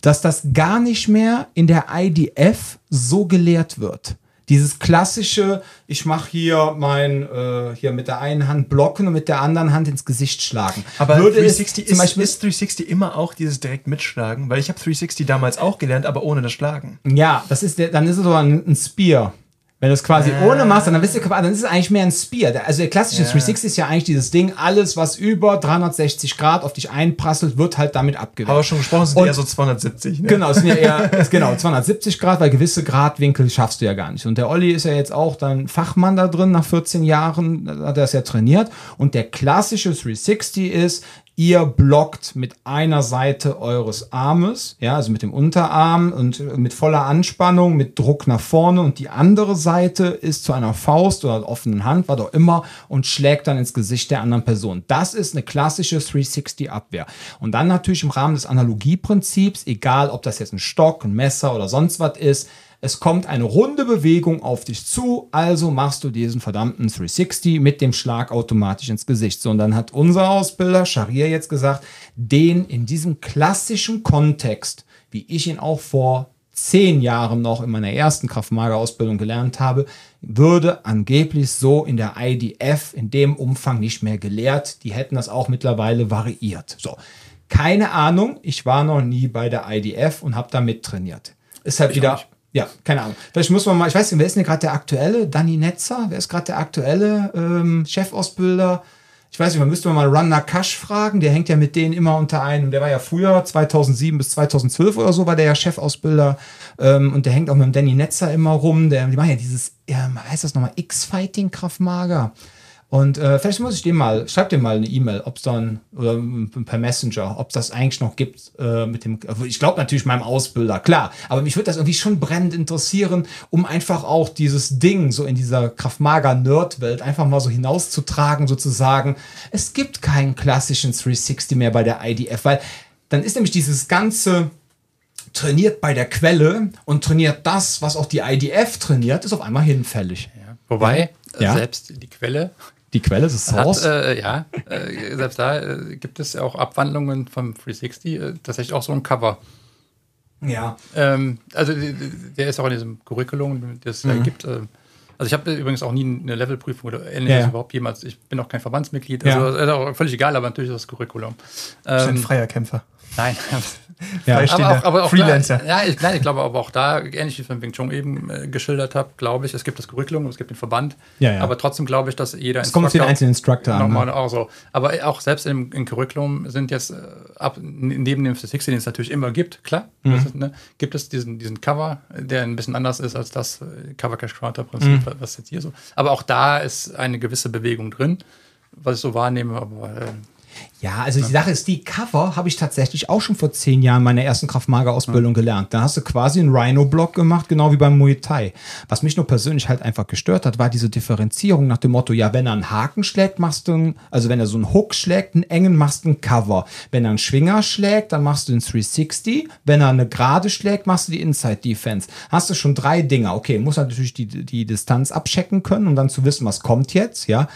dass das gar nicht mehr in der IDF so gelehrt wird. Dieses klassische, ich mache hier mein, äh, hier mit der einen Hand blocken und mit der anderen Hand ins Gesicht schlagen. Aber Würde es 360 zum ist, Beispiel, ist 360 immer auch dieses direkt mitschlagen, weil ich habe 360 damals auch gelernt, aber ohne das Schlagen. ja, das ist der, dann ist es so ein, ein Spear. Wenn du es quasi ohne machst, dann, bist du, dann ist es eigentlich mehr ein Spear. Der- Also der klassische 360 ist ja eigentlich dieses Ding, alles, was über 360 Grad auf dich einprasselt, wird halt damit abgewehrt. Haben wir schon gesprochen, sind Und- eher so 270. Ne? Genau, es sind ja eher, ist genau, 270 Grad, weil gewisse Gradwinkel schaffst du ja gar nicht. Und der Olli ist ja jetzt auch dann Fachmann da drin, nach 14 Jahren hat er es ja trainiert. Und der klassische 360 ist, ihr blockt mit einer Seite eures Armes, ja, also mit dem Unterarm und mit voller Anspannung, mit Druck nach vorne und die andere Seite ist zu einer Faust oder offenen Hand, was auch immer, und schlägt dann ins Gesicht der anderen Person. Das ist eine klassische 360-Abwehr. Und dann natürlich im Rahmen des Analogieprinzips, egal ob das jetzt ein Stock, ein Messer oder sonst was ist, es kommt eine runde Bewegung auf dich zu, also machst du diesen verdammten 360 mit dem Schlag automatisch ins Gesicht. So, und dann hat unser Ausbilder Sharia jetzt gesagt, den in diesem klassischen Kontext, wie ich ihn auch vor zehn Jahren noch in meiner ersten Kraftmager-Ausbildung gelernt habe, würde angeblich so in der IDF in dem Umfang nicht mehr gelehrt. Die hätten das auch mittlerweile variiert. So, keine Ahnung, ich war noch nie bei der IDF und habe da mittrainiert. Ist halt Ich wieder. Ja, keine Ahnung. Vielleicht muss man mal, ich weiß nicht, wer ist denn gerade der aktuelle? Danny Netzer? Wer ist gerade der aktuelle ähm, Chefausbilder? Ich weiß nicht, man müsste mal Run Nakash fragen, der hängt ja mit denen immer unter einem, der war ja früher, 2007 bis 2012 oder so, war der ja Chefausbilder ähm, und der hängt auch mit dem Danny Netzer immer rum, der, die machen ja dieses, ja, heißt das nochmal, X-Fighting Kraftmager. Und äh, vielleicht muss ich dem mal, schreib dir mal eine E-Mail, ob es dann, oder per Messenger, ob es das eigentlich noch gibt äh, mit dem, ich glaube natürlich meinem Ausbilder, klar, aber mich würde das irgendwie schon brennend interessieren, um einfach auch dieses Ding so in dieser Kraftmager-Nerd-Welt einfach mal so hinauszutragen, sozusagen. Es gibt keinen klassischen 360 mehr bei der IDF, weil dann ist nämlich dieses ganze trainiert bei der Quelle und trainiert das, was auch die IDF trainiert, ist auf einmal hinfällig. Ja. Wobei, ja. selbst die Quelle die Quelle ist Source? Hat, äh, ja, äh, selbst da äh, gibt es ja auch Abwandlungen vom 360, äh, tatsächlich auch so ein Cover. Ja. Ähm, also der ist auch in diesem Curriculum, das mhm. gibt. Äh, also ich habe übrigens auch nie eine Levelprüfung oder ähnliches ja. überhaupt jemals. Ich bin auch kein Verbandsmitglied. Also ja. ist auch völlig egal, aber natürlich ist das Curriculum. Ähm, ist ein freier Kämpfer. Nein, ja, aber auch, aber auch Freelancer. Da, ja, ich, nein, ich glaube aber auch da, ähnlich wie ich von Wing Chun eben äh, geschildert habe, glaube ich, es gibt das Curriculum, es gibt den Verband. Ja, ja. Aber trotzdem glaube ich, dass jeder Es kommt auf den einzelnen Instructor an. Ne? Auch so. Aber auch selbst im, im Curriculum sind jetzt, äh, ab, neben dem Statistics, den es natürlich immer gibt, klar, mhm. ist, ne, gibt es diesen, diesen Cover, der ein bisschen anders ist als das äh, Cover Cash Quarter Prinzip, mhm. was jetzt hier so. Aber auch da ist eine gewisse Bewegung drin, was ich so wahrnehme. Aber äh, ja, also die Sache ist, die Cover habe ich tatsächlich auch schon vor zehn Jahren meiner ersten Kraftmager-Ausbildung gelernt. Da hast du quasi einen Rhino-Block gemacht, genau wie beim Muay Thai. Was mich nur persönlich halt einfach gestört hat, war diese Differenzierung nach dem Motto, ja, wenn er einen Haken schlägt, machst du einen, also wenn er so einen Hook schlägt, einen engen, machst du einen Cover. Wenn er einen Schwinger schlägt, dann machst du einen 360. Wenn er eine Gerade schlägt, machst du die Inside Defense. Hast du schon drei Dinger. Okay, muss natürlich die, die Distanz abchecken können, um dann zu wissen, was kommt jetzt, ja.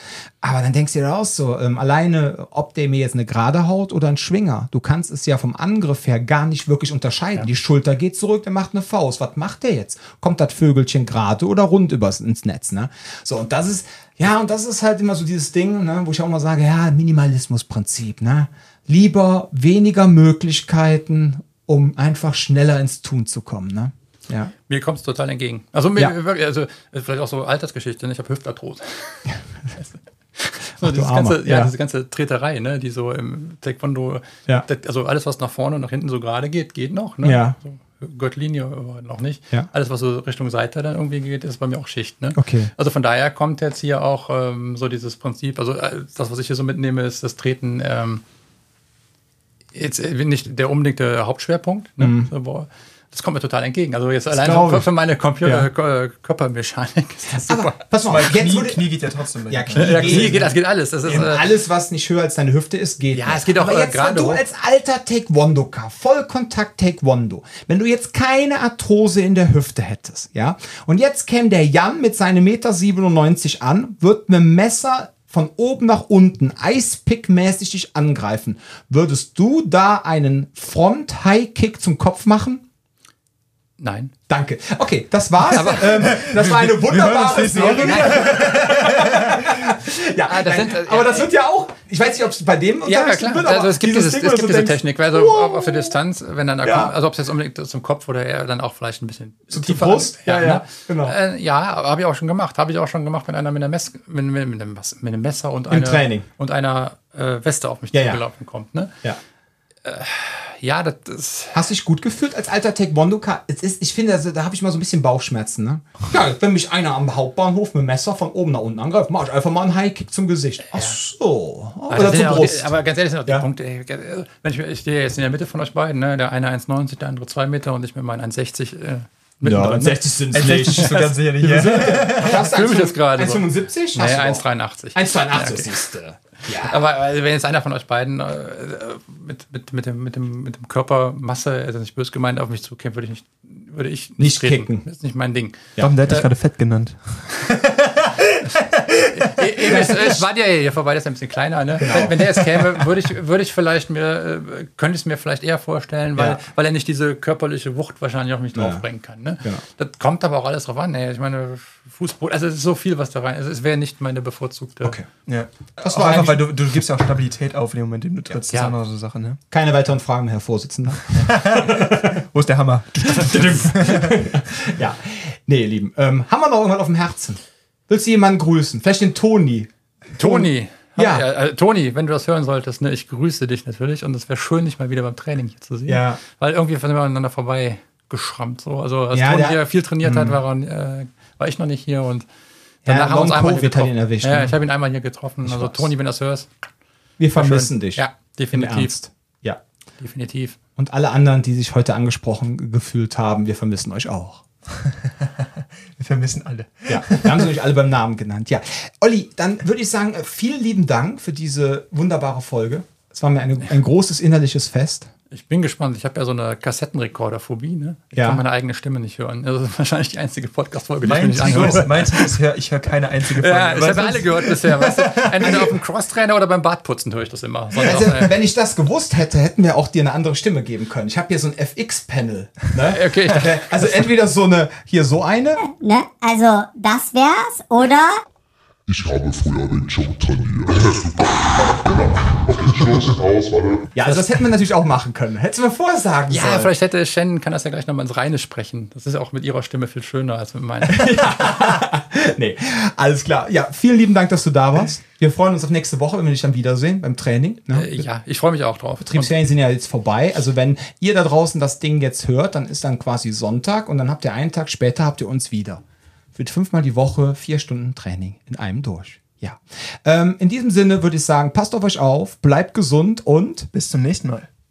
Aber dann denkst du dir auch so, ähm, alleine, ob der mir jetzt eine gerade Haut oder ein Schwinger, du kannst es ja vom Angriff her gar nicht wirklich unterscheiden. Ja. Die Schulter geht zurück, der macht eine Faust. Was macht der jetzt? Kommt das Vögelchen gerade oder rund übers ins Netz, ne? So, und das ist, ja, und das ist halt immer so dieses Ding, ne, wo ich auch mal sage, ja, Minimalismusprinzip, ne? Lieber weniger Möglichkeiten, um einfach schneller ins Tun zu kommen, ne? Ja. Mir kommt es total entgegen. Also, mir, ja. also vielleicht auch so Altersgeschichte, ne? ich habe Hüftarthrose. So, dieses ganze, ja, ja, diese ganze Treterei, ne, die so im Taekwondo, ja. also alles, was nach vorne und nach hinten so gerade geht, geht noch. Ne? Ja. So, Gürtellinie aber noch nicht. Ja. Alles, was so Richtung Seite dann irgendwie geht, ist bei mir auch Schicht. Ne? Okay. Also von daher kommt jetzt hier auch ähm, so dieses Prinzip, also äh, das, was ich hier so mitnehme, ist das Treten, ähm, jetzt äh, nicht der unbedingte Hauptschwerpunkt, ne? Mhm. So, das kommt mir total entgegen. Also jetzt allein für, für, meine Computer ja. Körpermechanik ist das super. Aber pass mal, Knie, Knie, Knie geht ja trotzdem. Ja, Knie, ja, Knie geht, das geht alles. Das ist, äh, alles, was nicht höher als deine Hüfte ist, geht. Ja, es geht auch Aber jetzt, wenn du als alter Taekwondo-Ka, Vollkontakt Taekwondo, wenn du jetzt keine Arthrose in der Hüfte hättest, ja, und jetzt käme der Jan mit seinem Meter 97 an, wird mit dem Messer von oben nach unten Eispick-mäßig dich angreifen. Würdest du da einen Front-High-Kick zum Kopf machen? Nein. Danke. Okay, das war's. Aber, ähm, das war eine wunderbare Serie. ja, ah, das sind, äh, aber das wird ja auch, ich weiß nicht, ob es bei dem ja, ja, klar. Wird, also es gibt, dieses, es gibt diese denkst, Technik, also wow. auf der Distanz, wenn dann da ja. kommt, also ob es jetzt unbedingt zum Kopf oder eher dann auch vielleicht ein bisschen Zu tiefer. Brust? Ja, ja, ne? genau. Äh, ja, habe ich auch schon gemacht. Habe ich auch schon gemacht, wenn einer mit, einer Mess, mit, mit, mit, einem, mit einem Messer und, eine, und einer äh, Weste auf mich zugelaufen kommt. Ne? Ja. Äh, ja, das ist. Hast du dich gut gefühlt als alter Taekwondo-Ka? Ich finde, also, da habe ich mal so ein bisschen Bauchschmerzen. Ne? Ja, wenn mich einer am Hauptbahnhof mit Messer von oben nach unten angreift, mache ich einfach mal einen High-Kick zum Gesicht. Ach so. Oder zur Brust. Die, aber ganz ehrlich sind auch die ja. Punkte. Ey, wenn ich, ich stehe jetzt in der Mitte von euch beiden, ne? der eine 1,90, der andere 2 Meter und ich mit meinen 1,60. Äh, ja, 60 sind es nicht. So ganz sicher nicht. Was fühle mich jetzt gerade. 1,75? Nee, 1,83. 1,82 siehst du. Ja. Aber also, wenn jetzt einer von euch beiden äh, mit, mit, mit, dem, mit, dem, mit dem Körpermasse, also nicht böse gemeint, auf mich zukämpft, würde ich nicht, würde ich nicht, nicht kicken. Das ist nicht mein Ding. Ja. Warum, der hat dich äh, gerade fett genannt. es, es war ja hier vorbei, das ist ein bisschen kleiner. Ne? Wenn, wenn der jetzt käme, würde ich, würde ich vielleicht mir, äh, könnte ich es mir vielleicht eher vorstellen, weil, Ja. weil er nicht diese körperliche Wucht wahrscheinlich auf mich draufbringen kann. Ne? Genau. Das kommt aber auch alles drauf an. Ey. Ich meine, Fußboden, also es ist so viel, was da rein ist. Es wäre nicht meine bevorzugte. Okay. Ja. Das war einfach, weil du, du gibst ja auch Stabilität auf in dem Moment, in dem du trittst. Ja. Das ist immer so Sache, ne? Keine weiteren Fragen Herr Vorsitzender. Wo ist der Hammer? ja. Nee, ihr Lieben. Ähm, haben wir noch irgendwas auf dem Herzen? Willst du jemanden grüßen? Vielleicht den Toni. Toni. Ja. äh, Toni, wenn du das hören solltest, ne, ich grüße dich natürlich und es wäre schön, dich mal wieder beim Training hier zu sehen. Ja. Weil irgendwie sind wir aneinander vorbei geschrammt. So. Also als Ja, Toni der- hier viel trainiert hat, war, er, äh, war ich noch nicht hier und danach haben wir uns einmal hier getroffen. erwischt, ja, ne? ich habe ihn einmal hier getroffen. also weiß. Toni, wenn du das hörst, Wir schön. vermissen dich. Ja, definitiv. Ja. Definitiv. Und alle anderen, die sich heute angesprochen gefühlt haben, wir vermissen euch auch. Vermissen alle. Ja, wir haben sie nämlich alle beim Namen genannt. Ja, Olli, dann würde ich sagen, äh, vielen lieben Dank für diese wunderbare Folge. Es war mir eine, ein großes innerliches Fest. Ich bin gespannt. Ich habe ja so eine Kassettenrekorderphobie. Ne? Ich Ja. kann meine eigene Stimme nicht hören. Das ist wahrscheinlich die einzige Podcast-Folge, die ich nicht Titel anhöre. ist, mein Titel ist hör, ich höre keine einzige Folge. Ja, ich habe alle gehört bisher. Weißt du? Entweder auf dem Crosstrainer oder beim Badputzen höre ich das immer. Sonst Also, auch, äh, wenn ich das gewusst hätte, hätten wir auch dir eine andere Stimme geben können. Ich habe hier so ein FX-Panel. Ne? okay, dachte, Also entweder so eine, hier so eine. Ne? Also, das wär's, oder? Ich habe früher Wing Chun trainiert. genau. Ja, also das hätten wir natürlich auch machen können. Hättest du mir vorher sagen ja, sollen. vielleicht hätte Shannon, kann das ja gleich nochmal ins Reine sprechen. Das ist ja auch mit ihrer Stimme viel schöner als mit meiner. Nee, alles klar. Ja, vielen lieben Dank, dass du da warst. Wir freuen uns auf nächste Woche, wenn wir dich dann wiedersehen beim Training. Ne? Äh, ja, ich freue mich auch drauf. Betriebsferien sind ja jetzt vorbei. Also wenn ihr da draußen das Ding jetzt hört, dann ist dann quasi Sonntag und dann habt ihr einen Tag später habt ihr uns wieder. Für fünfmal die Woche, vier Stunden Training in einem durch. Ja. Ähm, in diesem Sinne würde ich sagen, passt auf euch auf, bleibt gesund und Bis zum nächsten Mal.